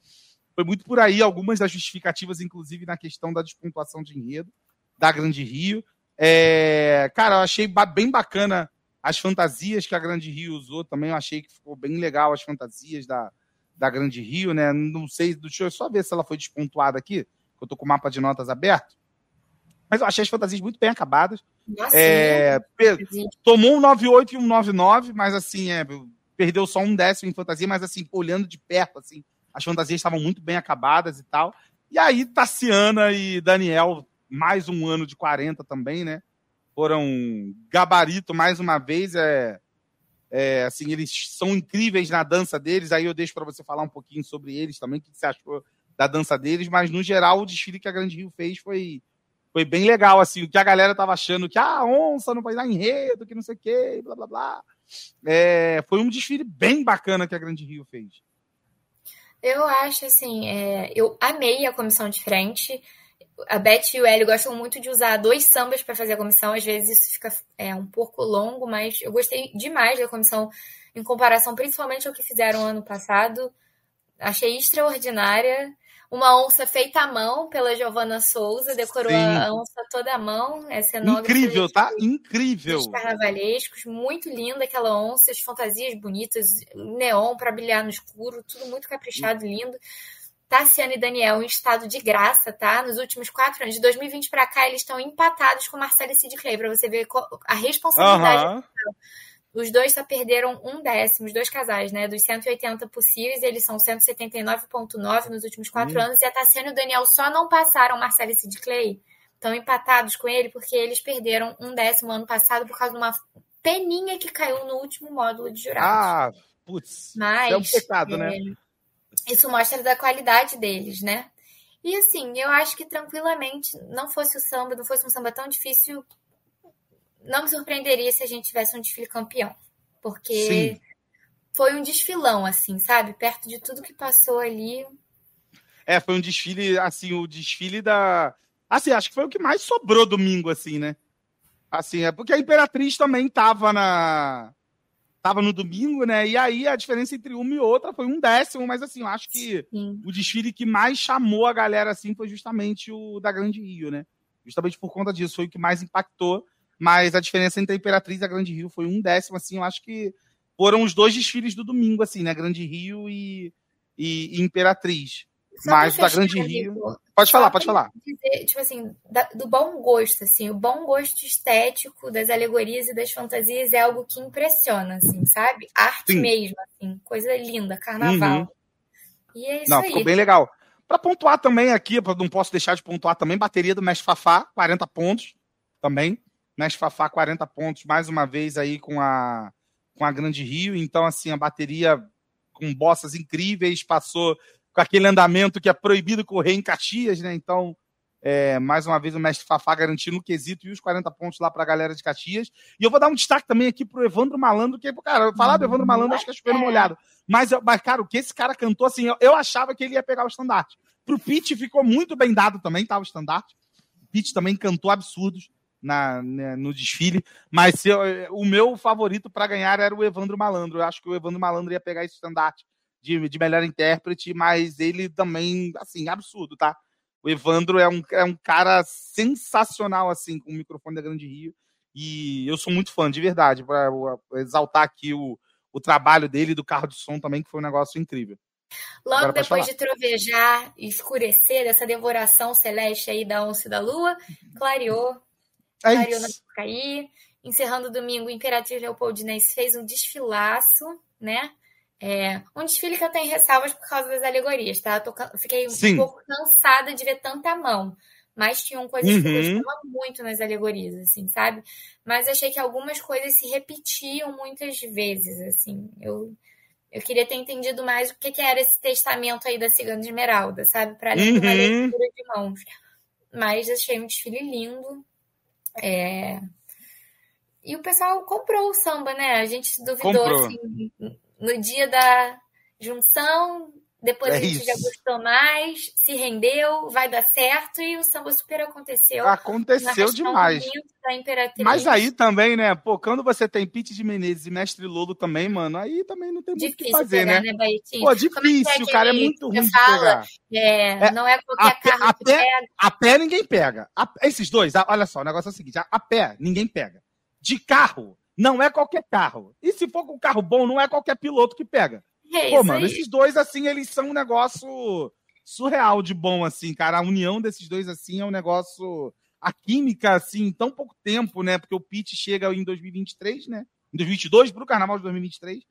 Speaker 1: foi muito por aí, algumas das justificativas, inclusive na questão da despontuação de enredo da Grande Rio. É, cara, eu achei bem bacana as fantasias que a Grande Rio usou também. Eu achei que ficou bem legal as fantasias da, da Grande Rio, né? Não sei, deixa eu só ver se ela foi despontuada aqui, que eu tô com o mapa de notas aberto. Mas eu achei as fantasias muito bem acabadas. Nossa, é, tomou um 98 e um 99, mas assim, é, perdeu só um décimo em fantasia, mas assim, olhando de perto, assim, as fantasias estavam muito bem acabadas e tal. E aí, Tassiana e Daniel, mais um ano de 40 também, né? Foram gabarito mais uma vez. É, é, assim, eles são incríveis na dança deles. Aí eu deixo para você falar um pouquinho sobre eles também, o que você achou da dança deles. Mas no geral, o desfile que a Grande Rio fez foi foi bem legal, assim, o que a galera tava achando que a ah, onça não vai dar enredo, que não sei o quê, blá blá blá. É, foi um desfile bem bacana que a Grande Rio fez.
Speaker 2: Eu acho assim, é, eu amei a comissão de frente. A Beth e o Hélio gostam muito de usar dois sambas para fazer a comissão. Às vezes isso fica é, um pouco longo, mas eu gostei demais da comissão em comparação, principalmente ao que fizeram ano passado. Achei extraordinária uma onça feita à mão pela Giovana Souza, decorou Sim. a onça toda à mão. É
Speaker 1: Incrível, tá? Incrível.
Speaker 2: Os carnavalescos, muito linda aquela onça, as fantasias bonitas, neon para brilhar no escuro, tudo muito caprichado, lindo. Tassiana e Daniel em estado de graça, tá? Nos últimos quatro anos, de 2020 para cá, eles estão empatados com Marcelo e Sid Clay, para você ver a responsabilidade. Uhum. Os dois só perderam um décimo, os dois casais, né? Dos 180 possíveis, eles são 179,9 nos últimos quatro hum. anos. E a Tassiana e o Daniel só não passaram Marcelo e Sid Clay. Estão empatados com ele porque eles perderam um décimo ano passado por causa de uma peninha que caiu no último módulo de jurados.
Speaker 1: Ah, putz. Mas, é um pecado, né? é, né?
Speaker 2: Isso mostra da qualidade deles, né? E assim, eu acho que tranquilamente, não fosse o samba, não fosse um samba tão difícil, não me surpreenderia se a gente tivesse um desfile campeão. Porque Sim. foi um desfilão, assim, sabe? Perto de tudo que passou ali.
Speaker 1: É, foi um desfile, assim, o desfile da. Assim, acho que foi o que mais sobrou domingo, assim, né? Assim, é porque a Imperatriz também tava na tava no domingo, né? E aí a diferença entre uma e outra foi um décimo, mas assim, eu acho que Sim. o desfile que mais chamou a galera assim foi justamente o da Grande Rio, né? Justamente por conta disso, foi o que mais impactou. Mas a diferença entre a Imperatriz e a Grande Rio foi um décimo, assim, eu acho que foram os dois desfiles do domingo, assim, né? Grande Rio e, e, e Imperatriz. Só Mas da Grande Rio. Pode falar, pode falar.
Speaker 2: Dizer, tipo assim, da, do bom gosto, assim, o bom gosto estético das alegorias e das fantasias é algo que impressiona, assim, sabe? Arte Sim. mesmo, assim, coisa linda, carnaval. Uhum.
Speaker 1: E é isso Não, aí. ficou bem legal. Para pontuar também aqui, não posso deixar de pontuar também, bateria do Mestre Fafá, 40 pontos também. Mestre Fafá, 40 pontos, mais uma vez aí com a, com a Grande Rio. Então, assim, a bateria com bossas incríveis, passou com aquele andamento que é proibido correr em Caxias, né? Então, é, mais uma vez o mestre Fafá garantindo o quesito e os 40 pontos lá para a galera de Caxias. E eu vou dar um destaque também aqui pro Evandro Malandro, que, cara, falar do Evandro Malandro acho que é chovendo molhado. Mas, mas, cara, o que esse cara cantou, assim, eu, eu achava que ele ia pegar o estandarte. Pro Pete ficou muito bem dado também, tava o estandarte. O Pete também cantou absurdos na, né, no desfile, mas eu, o meu favorito para ganhar era o Evandro Malandro. Eu acho que o Evandro Malandro ia pegar esse estandarte de, de melhor intérprete, mas ele também, assim, absurdo, tá? O Evandro é um, é um cara sensacional, assim, com o microfone da Grande Rio. E eu sou muito fã, de verdade, para exaltar aqui o, o trabalho dele do carro de som também, que foi um negócio incrível.
Speaker 2: Logo Agora depois de trovejar e escurecer dessa devoração celeste aí da onça e da lua, clareou. É clareou na Caí. Encerrando o domingo, o Imperatriz Leopoldinense fez um desfilaço, né? É, um desfile que eu tenho ressalvas por causa das alegorias, tá? Eu tô, fiquei Sim. um pouco cansada de ver tanta mão. Mas tinham coisas uhum. que eu gostava muito nas alegorias, assim, sabe? Mas achei que algumas coisas se repetiam muitas vezes, assim. Eu, eu queria ter entendido mais o que, que era esse testamento aí da Cigana Esmeralda, sabe? Para além uhum. de uma leitura de mãos. Mas achei um desfile lindo. É... E o pessoal comprou o samba, né? A gente duvidou, comprou. assim, no dia da junção, depois é a gente isso. já gostou mais, se rendeu, vai dar certo e o samba super aconteceu.
Speaker 1: Aconteceu demais. Mas aí também, né? Pô, quando você tem Pete de Menezes e Mestre Lolo também, mano, aí também não tem muito o que fazer,
Speaker 2: pegar,
Speaker 1: né?
Speaker 2: né
Speaker 1: Pô, é difícil, é cara, é muito ruim fala, de
Speaker 2: pegar. É, é, não é qualquer a carro
Speaker 1: a pé, pega. A pé ninguém pega. A, esses dois, olha só, o negócio é o seguinte, a, a pé ninguém pega. De carro, não é qualquer carro. E se for com um carro bom, não é qualquer piloto que pega. É Pô, mano, aí. esses dois, assim, eles são um negócio surreal de bom, assim, cara. A união desses dois, assim, é um negócio. A química, assim, em tão pouco tempo, né? Porque o Pete chega em 2023, né? Em 2022, para o carnaval de 2023.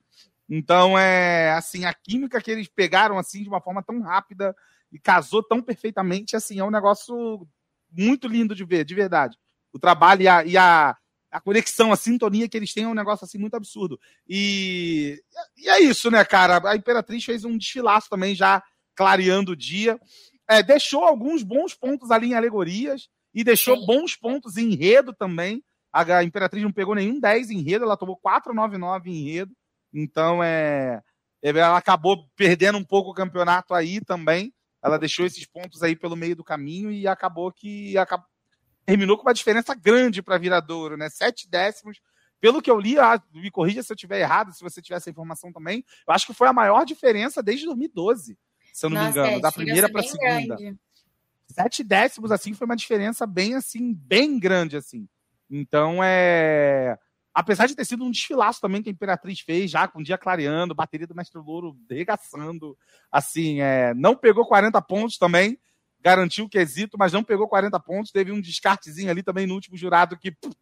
Speaker 1: Então, é assim, a química que eles pegaram, assim, de uma forma tão rápida e casou tão perfeitamente, assim, é um negócio muito lindo de ver, de verdade. O trabalho e a, e a a conexão, a sintonia que eles têm é um negócio assim muito absurdo. E, e é isso, né, cara? A Imperatriz fez um desfilaço também, já clareando o dia. É, deixou alguns bons pontos ali em alegorias e deixou Sim. bons pontos em enredo também. A Imperatriz não pegou nenhum 10 em enredo, ela tomou 4,99 em enredo. Então, é, é, ela acabou perdendo um pouco o campeonato aí também. Ela deixou esses pontos aí pelo meio do caminho e acabou que acabou, terminou com uma diferença grande para Viradouro, né? Sete décimos. Pelo que eu li, ah, me corrija se eu estiver errado, se você tiver essa informação também, eu acho que foi a maior diferença desde 2012, se eu não Nossa, me engano, é, da primeira para a segunda. Grande. Sete décimos, assim, foi uma diferença bem, assim, bem grande, assim. Então, é... Apesar de ter sido um desfilaço também que a Imperatriz fez, já com o dia clareando, bateria do Mestre Louro regaçando, assim, é... não pegou 40 pontos também, garantiu o quesito, mas não pegou 40 pontos. Teve um descartezinho ali também no último jurado que pff,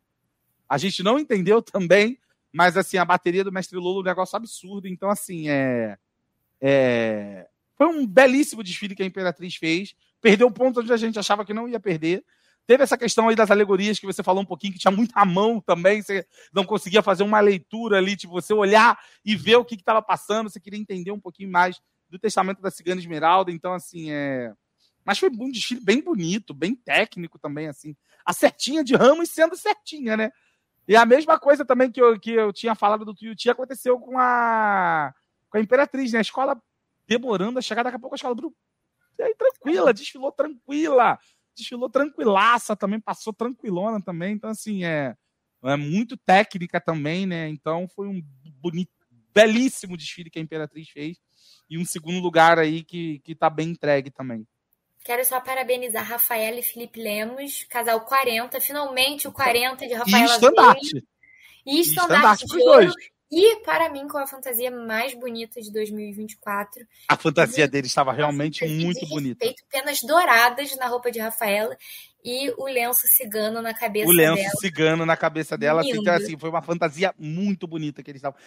Speaker 1: a gente não entendeu *laughs* também, mas assim, a bateria do Mestre Lolo é um negócio absurdo. Então, assim, é, é, foi um belíssimo desfile que a Imperatriz fez. Perdeu um ponto onde a gente achava que não ia perder. Teve essa questão aí das alegorias que você falou um pouquinho, que tinha muita mão também, você não conseguia fazer uma leitura ali, tipo, você olhar e ver o que estava passando, você queria entender um pouquinho mais do testamento da Cigana Esmeralda. Então, assim, é, Mas foi um desfile bem bonito, bem técnico também, assim. A certinha de Ramos sendo certinha, né? E a mesma coisa também que eu, que eu tinha falado do Tuiuti aconteceu com a, com a Imperatriz, né? A escola demorando a chegar, daqui a pouco a escola e aí, tranquila, desfilou tranquila, desfilou tranquilaça também, passou tranquilona também. Então, assim, é, é muito técnica também, né? Então, foi um bonito, belíssimo desfile que a Imperatriz fez. E um segundo lugar aí que, que tá bem entregue também.
Speaker 2: Quero só parabenizar Rafaela e Felipe Lemos, casal 40, finalmente o 40 de Rafaela.
Speaker 1: E estandarte.
Speaker 2: E estandarte, de ouro. E, para mim, com a fantasia mais bonita de 2024.
Speaker 1: A fantasia dele estava realmente muito bonita.
Speaker 2: Feito penas douradas na roupa de Rafaela e o lenço cigano na cabeça
Speaker 1: dela. O lenço
Speaker 2: dela.
Speaker 1: cigano na cabeça dela. Assim, então, assim, foi uma fantasia muito bonita que eles estavam.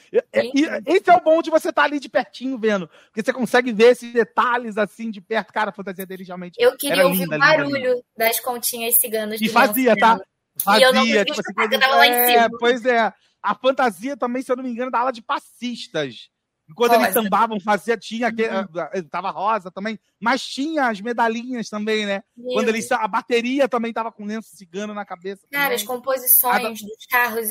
Speaker 1: Esse é o bom de você estar tá ali de pertinho vendo. Porque você consegue ver esses detalhes assim de perto. Cara, a fantasia deles realmente.
Speaker 2: Eu queria ouvir
Speaker 1: linda,
Speaker 2: o barulho linda, linda. das continhas ciganas.
Speaker 1: E fazia, tá? Fazia,
Speaker 2: e eu não tipo, assim, lá em cima.
Speaker 1: É, pois é a fantasia também, se eu não me engano, da ala de passistas. Quando rosa. eles sambavam, fazia, tinha, uhum. tava rosa também, mas tinha as medalhinhas também, né? Meu Quando eles, a bateria também tava com lenço cigano na cabeça.
Speaker 2: Cara,
Speaker 1: também.
Speaker 2: as composições a... dos carros,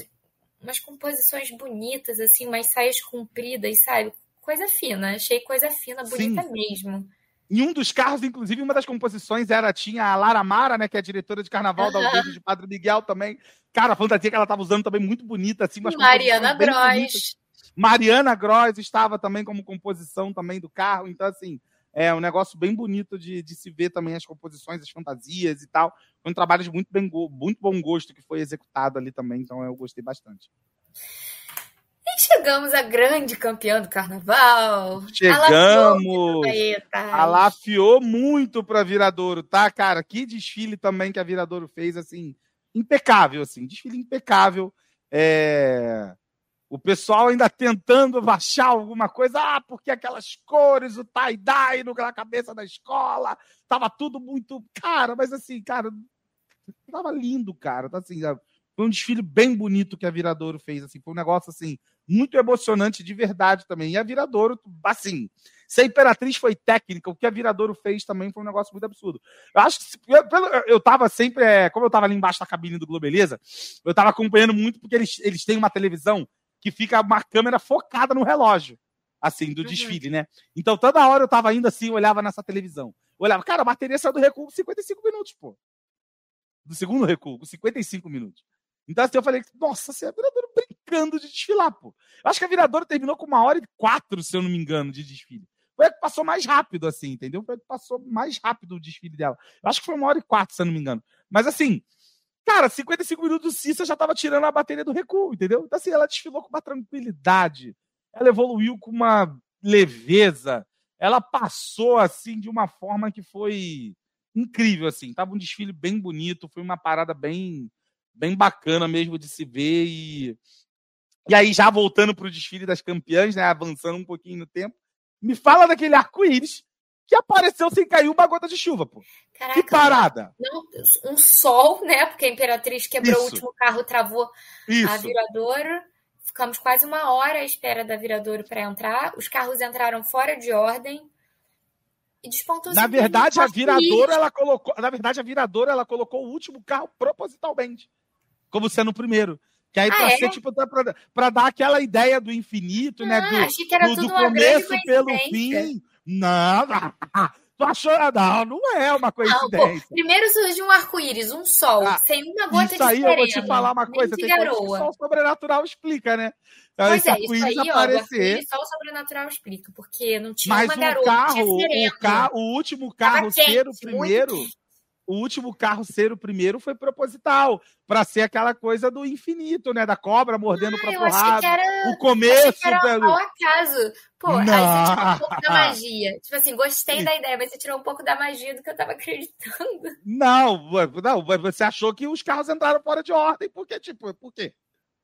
Speaker 2: umas composições bonitas, assim, umas saias compridas, sabe? Coisa fina, achei coisa fina, bonita Sim. mesmo.
Speaker 1: Em um dos carros, inclusive, uma das composições era tinha a Lara Mara, né, que é a diretora de carnaval uhum. da aldeia de Padre Miguel também. Cara, a fantasia que ela estava usando também muito bonita, assim,
Speaker 2: umas Mariana Gross.
Speaker 1: Mariana Gross estava também como composição também do carro, então assim, é um negócio bem bonito de, de se ver também as composições, as fantasias e tal. Foi um trabalho de muito, bem, muito bom gosto que foi executado ali também, então eu gostei bastante.
Speaker 2: E chegamos à grande campeã do carnaval.
Speaker 1: Chegamos! Alafiou muito para Viradouro, tá, cara? Que desfile também que a Viradouro fez, assim, impecável, assim, desfile impecável. É... O pessoal ainda tentando baixar alguma coisa, ah, porque aquelas cores, o tie-dye na cabeça da escola, tava tudo muito. Cara, mas assim, cara, tava lindo, cara. Tá assim, foi um desfile bem bonito que a Viradouro fez, assim, foi um negócio assim muito emocionante de verdade também. E a Viradouro, assim, se a Imperatriz foi técnica, o que a Viradouro fez também foi um negócio muito absurdo. Eu acho que eu, eu tava sempre, é, como eu tava ali embaixo da cabine do Globeleza, eu tava acompanhando muito porque eles, eles têm uma televisão que fica uma câmera focada no relógio, assim, do uhum. desfile, né? Então toda hora eu tava indo assim, olhava nessa televisão. Olhava, cara, a bateria saiu do recuo com 55 minutos, pô. Do segundo recuo, com 55 minutos. Então, assim, eu falei, nossa, você é Viradouro brincando de desfilar, pô. Eu acho que a Viradouro terminou com uma hora e quatro, se eu não me engano, de desfile. Foi a que passou mais rápido, assim, entendeu? Foi a que passou mais rápido o desfile dela. Eu acho que foi uma hora e quatro, se eu não me engano. Mas, assim, cara, 55 minutos do Cissa já tava tirando a bateria do recuo, entendeu? Então, assim, ela desfilou com uma tranquilidade. Ela evoluiu com uma leveza. Ela passou, assim, de uma forma que foi incrível, assim. Tava um desfile bem bonito, foi uma parada bem bem bacana mesmo de se ver. E, e aí, já voltando para o desfile das campeãs, né, avançando um pouquinho no tempo, me fala daquele arco-íris que apareceu sem cair uma gota de chuva, pô. Caraca, que parada!
Speaker 2: Não, um sol, né? Porque a Imperatriz quebrou Isso. o último carro, travou Isso. a viradouro. Ficamos quase uma hora à espera da viradouro para entrar. Os carros entraram fora de ordem. E despontou
Speaker 1: Na verdade, a viradora, ela colocou. Na verdade, a viradora ela colocou o último carro propositalmente como sendo o primeiro. Que aí, ah, pra é? ser, tipo, pra, pra, dar aquela ideia do infinito, né, ah, né? Do,
Speaker 2: achei que era
Speaker 1: do,
Speaker 2: tudo
Speaker 1: do começo pelo fim. Não, tu achou? Não, não é uma coincidência. Não,
Speaker 2: primeiro surge um arco-íris, um sol, ah, sem uma gota
Speaker 1: isso
Speaker 2: de Isso
Speaker 1: aí eu vou te falar uma coisa, tem coisa que o sol sobrenatural explica, né?
Speaker 2: Então, pois é, isso aí, aparecer... ó, só o sobrenatural explica, porque não tinha Mas uma garota,
Speaker 1: carro, o, carro, o último carro ser o primeiro o último carro ser o primeiro foi proposital, para ser aquela coisa do infinito, né? Da cobra mordendo ah, pra porrada. Era... O começo.
Speaker 2: era pelo... ao acaso. Pô, não. aí você tirou um pouco da magia. Tipo assim, gostei Sim. da ideia, mas você tirou um pouco da magia do que eu tava acreditando.
Speaker 1: Não, não, você achou que os carros entraram fora de ordem, porque, tipo, por quê?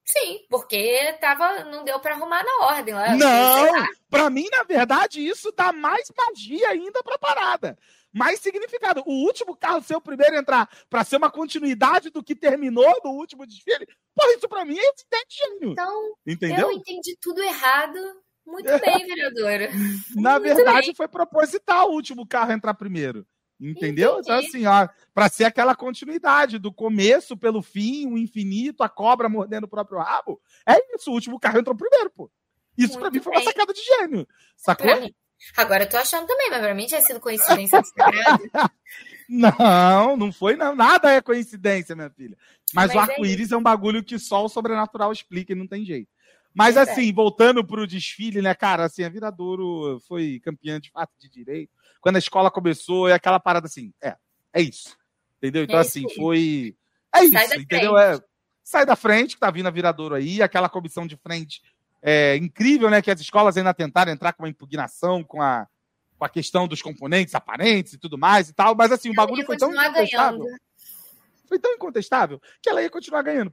Speaker 2: Sim, porque tava, não deu para arrumar na ordem.
Speaker 1: Não, para mim, na verdade, isso dá mais magia ainda pra parada mais significado. O último carro ser o primeiro a entrar para ser uma continuidade do que terminou no último desfile, porra, isso para mim é evidente, gênio.
Speaker 2: Então, Entendeu? eu entendi tudo errado. Muito bem, *laughs* vereadora.
Speaker 1: Na Muito verdade, bem. foi proposital o último carro entrar primeiro. Entendeu? Então, Entendi. Então, assim, ó, para ser aquela continuidade do começo pelo fim, o infinito, a cobra mordendo o próprio rabo. É isso, o último carro entrou primeiro, pô. Isso para mim foi uma sacada de gênio. Sacou?
Speaker 2: Agora eu tô achando também, mas pra mim tinha sido coincidência *laughs*
Speaker 1: Não, não foi não. Nada é coincidência, minha filha. Mas, mas o é arco-íris é, é, um bagulho que só o sobrenatural explica e não tem jeito. Mas é assim, voltando pro desfile, né, cara, assim, a Viradouro foi campeã de fato de direito. Quando a escola começou, é aquela parada assim, é, é isso. Entendeu? Então, é assim, foi. É isso, entendeu? É, sai da frente, que tá vindo a Viradouro aí, aquela comissão de frente é incrível, né? Que as escolas ainda tentaram entrar com uma impugnação com a, com a questão dos componentes aparentes e tudo mais e tal, mas assim, o bagulho foi tão incontestável. Ganhando. Foi tão incontestável que ela ia continuar ganhando.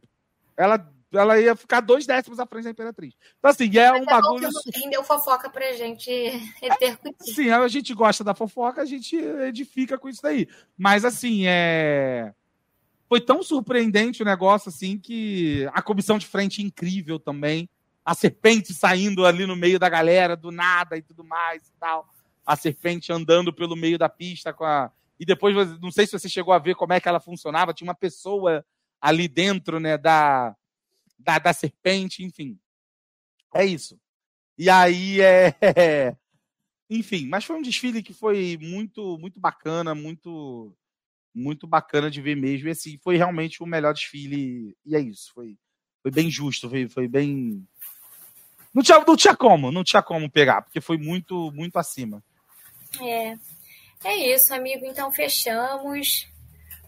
Speaker 1: Ela, ela ia ficar dois décimos à frente da Imperatriz. Então, assim, é mas um é bagulho.
Speaker 2: Rendeu fofoca pra gente repercutir.
Speaker 1: É, sim, a gente gosta da fofoca, a gente edifica com isso daí. Mas, assim, é. Foi tão surpreendente o negócio, assim, que a comissão de frente incrível também a serpente saindo ali no meio da galera, do nada e tudo mais e tal. A serpente andando pelo meio da pista com a. E depois, não sei se você chegou a ver como é que ela funcionava, tinha uma pessoa ali dentro, né, da, da, da serpente, enfim. É isso. E aí *laughs* é. Enfim, mas foi um desfile que foi muito, muito bacana, muito, muito bacana de ver mesmo. E assim, foi realmente o melhor desfile. E é isso. Foi, foi bem justo, foi, foi bem, não tinha, não tinha como, não tinha como pegar, porque foi muito, muito acima.
Speaker 2: É. É isso, amigo. Então fechamos.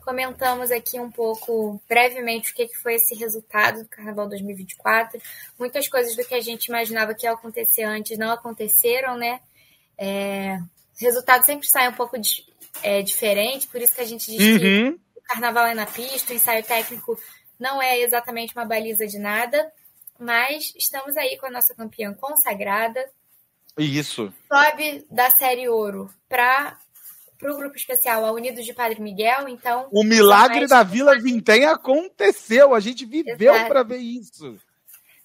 Speaker 2: Comentamos aqui um pouco brevemente o que foi esse resultado do Carnaval 2024. Muitas coisas do que a gente imaginava que ia acontecer antes não aconteceram, né? É, resultado sempre sai um pouco de, é, diferente, por isso que a gente diz uhum. que o carnaval é na pista, o ensaio técnico não é exatamente uma baliza de nada. Mas estamos aí com a nossa campeã consagrada.
Speaker 1: Isso.
Speaker 2: Sobe da série ouro para o grupo especial a Unidos de Padre Miguel, então.
Speaker 1: O milagre da Vila Vintém aconteceu, a gente viveu para ver isso.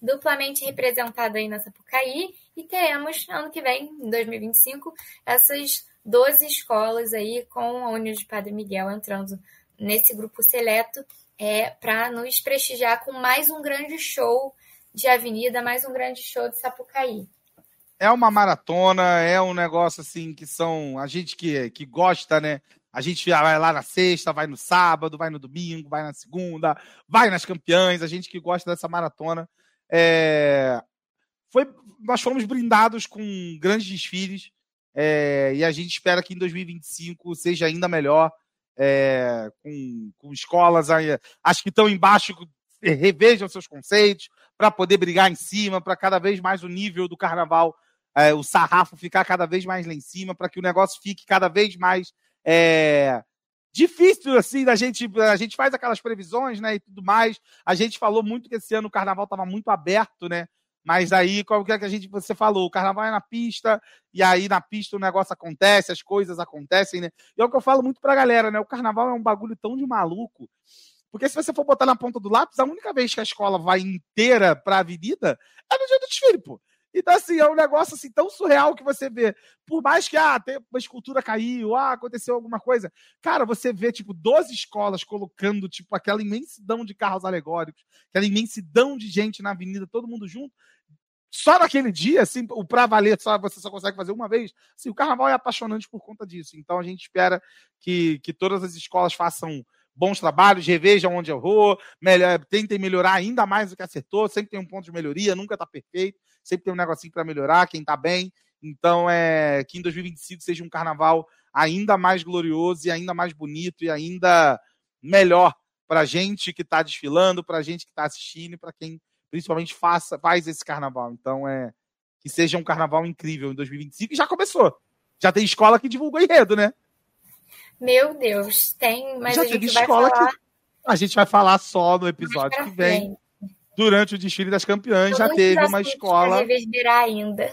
Speaker 2: Duplamente representada aí na Sapucaí e teremos ano que vem, em 2025, essas 12 escolas aí com a Unidos de Padre Miguel entrando nesse grupo seleto é, para nos prestigiar com mais um grande show de avenida, mais um grande show de Sapucaí.
Speaker 1: É uma maratona, é um negócio assim que são. A gente que, que gosta, né? A gente vai lá na sexta, vai no sábado, vai no domingo, vai na segunda, vai nas campeãs, a gente que gosta dessa maratona. É... Foi, nós fomos brindados com grandes desfiles é... e a gente espera que em 2025 seja ainda melhor. É... com, com escolas, acho que estão embaixo revejam seus conceitos para poder brigar em cima, para cada vez mais o nível do carnaval, é, o sarrafo ficar cada vez mais lá em cima, para que o negócio fique cada vez mais é, difícil assim da gente a gente faz aquelas previsões né e tudo mais. A gente falou muito que esse ano o carnaval estava muito aberto né mas aí que é que a gente você falou o carnaval é na pista e aí na pista o negócio acontece as coisas acontecem né. E é o que eu falo muito pra galera né o carnaval é um bagulho tão de maluco porque se você for botar na ponta do lápis, a única vez que a escola vai inteira para a avenida é no dia do desfile, pô. Então, assim, é um negócio assim tão surreal que você vê. Por mais que, ah, tem uma escultura caiu, ah, aconteceu alguma coisa. Cara, você vê, tipo, 12 escolas colocando, tipo, aquela imensidão de carros alegóricos, aquela imensidão de gente na avenida, todo mundo junto. Só naquele dia, assim, o pra valer, só, você só consegue fazer uma vez. Assim, o carnaval é apaixonante por conta disso. Então, a gente espera que, que todas as escolas façam bons trabalhos, revejam onde errou, melhor, tentem melhorar ainda mais do que acertou, sempre tem um ponto de melhoria, nunca está perfeito, sempre tem um negocinho para melhorar, quem está bem. Então, é que em 2025 seja um carnaval ainda mais glorioso e ainda mais bonito e ainda melhor para a gente que está desfilando, para a gente que está assistindo e para quem principalmente faça, faz esse carnaval. Então, é que seja um carnaval incrível em 2025 e já começou. Já tem escola que divulgou enredo, né?
Speaker 2: Meu Deus, tem, mas Já a gente vai falar... Que
Speaker 1: a gente vai falar só no episódio que vem. Durante o desfile das campeãs, já teve uma escola.
Speaker 2: reverberar ainda.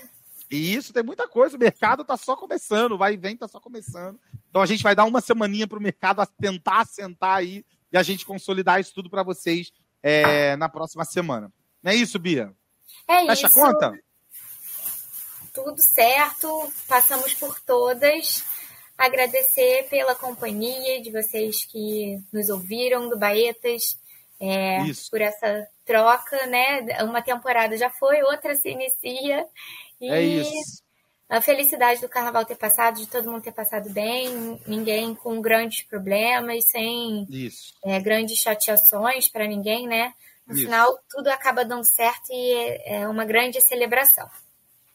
Speaker 1: Isso, tem muita coisa. O mercado está só começando, vai e vem, está só começando. Então a gente vai dar uma semaninha para o mercado tentar assentar aí e a gente consolidar isso tudo para vocês é, na próxima semana. Não é isso, Bia?
Speaker 2: É Fecha isso. a conta? Tudo certo, passamos por todas. Agradecer pela companhia de vocês que nos ouviram, do Baetas, é, por essa troca, né? Uma temporada já foi, outra se inicia.
Speaker 1: E é isso.
Speaker 2: A felicidade do carnaval ter passado, de todo mundo ter passado bem, ninguém com grandes problemas, sem é, grandes chateações para ninguém, né? No isso. final, tudo acaba dando certo e é, é uma grande celebração.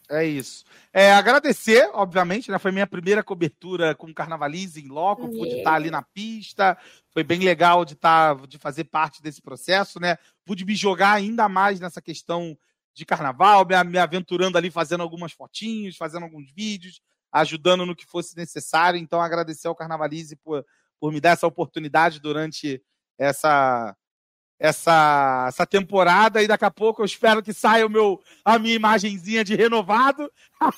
Speaker 1: É isso. É, agradecer, obviamente, né? Foi minha primeira cobertura com Carnavalize em loco, yeah. pude estar ali na pista. Foi bem legal de estar, de fazer parte desse processo, né? Pude me jogar ainda mais nessa questão de carnaval, me, me aventurando ali, fazendo algumas fotinhos, fazendo alguns vídeos, ajudando no que fosse necessário. Então, agradecer ao Carnavalize por, por me dar essa oportunidade durante essa essa, essa temporada e daqui a pouco eu espero que saia o meu, a minha imagenzinha de renovado.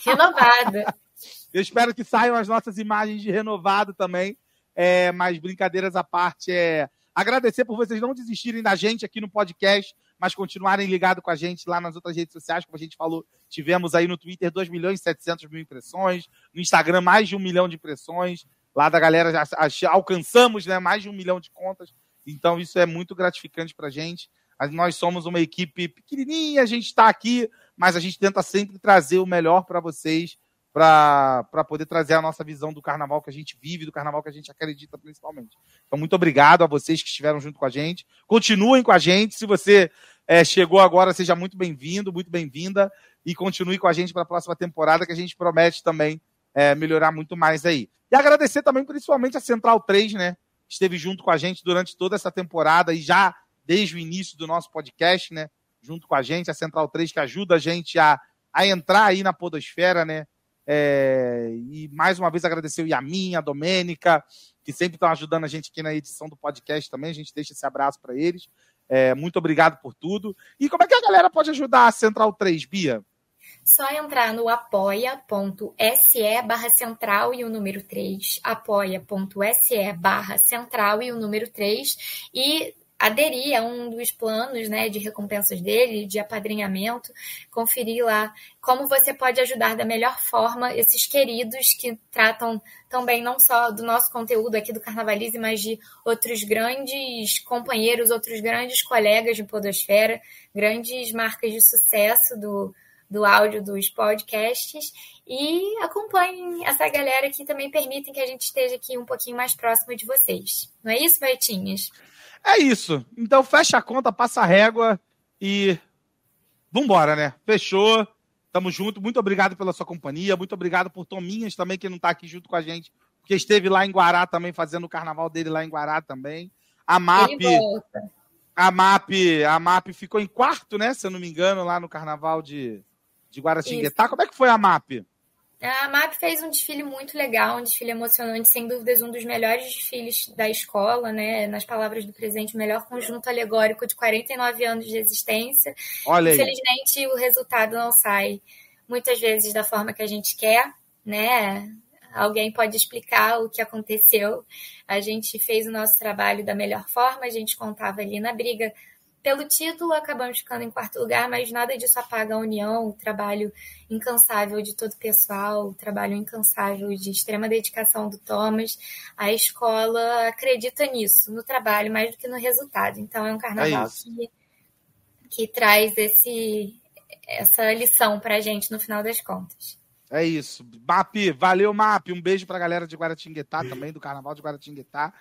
Speaker 2: Renovado. *laughs*
Speaker 1: eu espero que saiam as nossas imagens de renovado também. É, mas brincadeiras à parte, é agradecer por vocês não desistirem da gente aqui no podcast, mas continuarem ligados com a gente lá nas outras redes sociais, como a gente falou, tivemos aí no Twitter 2 milhões e 700 mil impressões, no Instagram mais de um milhão de impressões, lá da galera já alcançamos né, mais de um milhão de contas, então, isso é muito gratificante para a gente. Nós somos uma equipe pequenininha, a gente está aqui, mas a gente tenta sempre trazer o melhor para vocês, para poder trazer a nossa visão do carnaval que a gente vive, do carnaval que a gente acredita principalmente. Então, muito obrigado a vocês que estiveram junto com a gente. Continuem com a gente. Se você é, chegou agora, seja muito bem-vindo, muito bem-vinda. E continue com a gente para a próxima temporada, que a gente promete também é, melhorar muito mais aí. E agradecer também, principalmente, a Central 3, né? Esteve junto com a gente durante toda essa temporada e já desde o início do nosso podcast, né? Junto com a gente, a Central 3, que ajuda a gente a, a entrar aí na podosfera, né? É, e mais uma vez agradecer o Yamin, a Domênica, que sempre estão ajudando a gente aqui na edição do podcast também. A gente deixa esse abraço para eles. É, muito obrigado por tudo. E como é que a galera pode ajudar a Central 3, Bia?
Speaker 2: Só entrar no apoia.se barra central e o número 3, apoia.se barra central e o número 3, e aderir a um dos planos né, de recompensas dele, de apadrinhamento, conferir lá como você pode ajudar da melhor forma esses queridos que tratam também não só do nosso conteúdo aqui do Carnavalize, mas de outros grandes companheiros, outros grandes colegas de Podosfera, grandes marcas de sucesso do, do áudio dos podcasts e acompanhem essa galera que também permitem que a gente esteja aqui um pouquinho mais próximo de vocês. Não é isso, Betinhas?
Speaker 1: É isso. Então fecha a conta, passa a régua e vambora, né? Fechou. Tamo junto. Muito obrigado pela sua companhia. Muito obrigado por Tominhas também, que não tá aqui junto com a gente, porque esteve lá em Guará também, fazendo o carnaval dele lá em Guará também. A MAP. A MAP, a MAP ficou em quarto, né? Se eu não me engano, lá no carnaval de, de Guaratinguetá. Isso. Como é que foi a MAP?
Speaker 2: A MAP fez um desfile muito legal, um desfile emocionante, sem dúvidas um dos melhores desfiles da escola, né? Nas palavras do presidente, o melhor conjunto alegórico de 49 anos de existência.
Speaker 1: Olha
Speaker 2: Infelizmente, aí. o resultado não sai muitas vezes da forma que a gente quer, né? Alguém pode explicar o que aconteceu. A gente fez o nosso trabalho da melhor forma, a gente contava ali na briga pelo título, acabamos ficando em quarto lugar, mas nada disso apaga a união, o trabalho incansável de todo o pessoal, o trabalho incansável de extrema dedicação do Thomas. A escola acredita nisso, no trabalho, mais do que no resultado. Então, é um carnaval é que, que traz esse, essa lição para a gente no final das contas.
Speaker 1: É isso. MAP, valeu, MAP. Um beijo para a galera de Guaratinguetá também, do Carnaval de Guaratinguetá,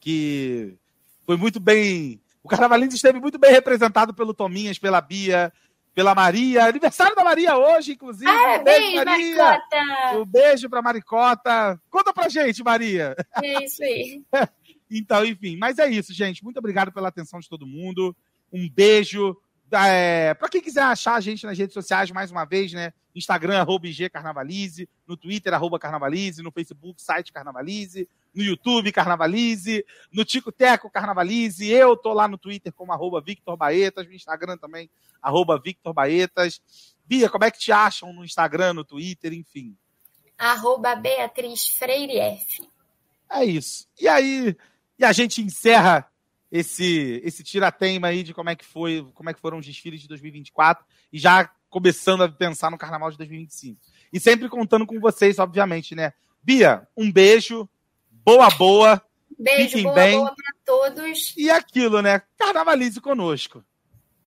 Speaker 1: que foi muito bem o Carnavalins esteve muito bem representado pelo Tominhas, pela Bia, pela Maria. Aniversário da Maria hoje, inclusive.
Speaker 2: Parabéns, um beijo, Maria. Maricota!
Speaker 1: Um beijo pra Maricota. Conta pra gente, Maria.
Speaker 2: É isso aí. *laughs*
Speaker 1: então, enfim, mas é isso, gente. Muito obrigado pela atenção de todo mundo. Um beijo. É, para quem quiser achar a gente nas redes sociais, mais uma vez, né? Instagram, arroba IG Carnavalize, no Twitter, arroba Carnavalize, no Facebook, site Carnavalize, no YouTube, Carnavalize, no Tico Teco, Carnavalize, eu tô lá no Twitter como arroba Victor Baetas, no Instagram também, arroba Victor Baetas. Bia, como é que te acham no Instagram, no Twitter, enfim?
Speaker 2: Arroba Beatriz Freire F.
Speaker 1: É isso. E aí, e a gente encerra esse esse tiratema aí de como é que foi, como é que foram os desfiles de 2024 e já começando a pensar no carnaval de 2025. E sempre contando com vocês, obviamente, né? Bia, um beijo. Boa, boa.
Speaker 2: Beijo,
Speaker 1: Fiquem
Speaker 2: boa,
Speaker 1: bem.
Speaker 2: boa pra todos.
Speaker 1: E aquilo, né? Carnavalize conosco.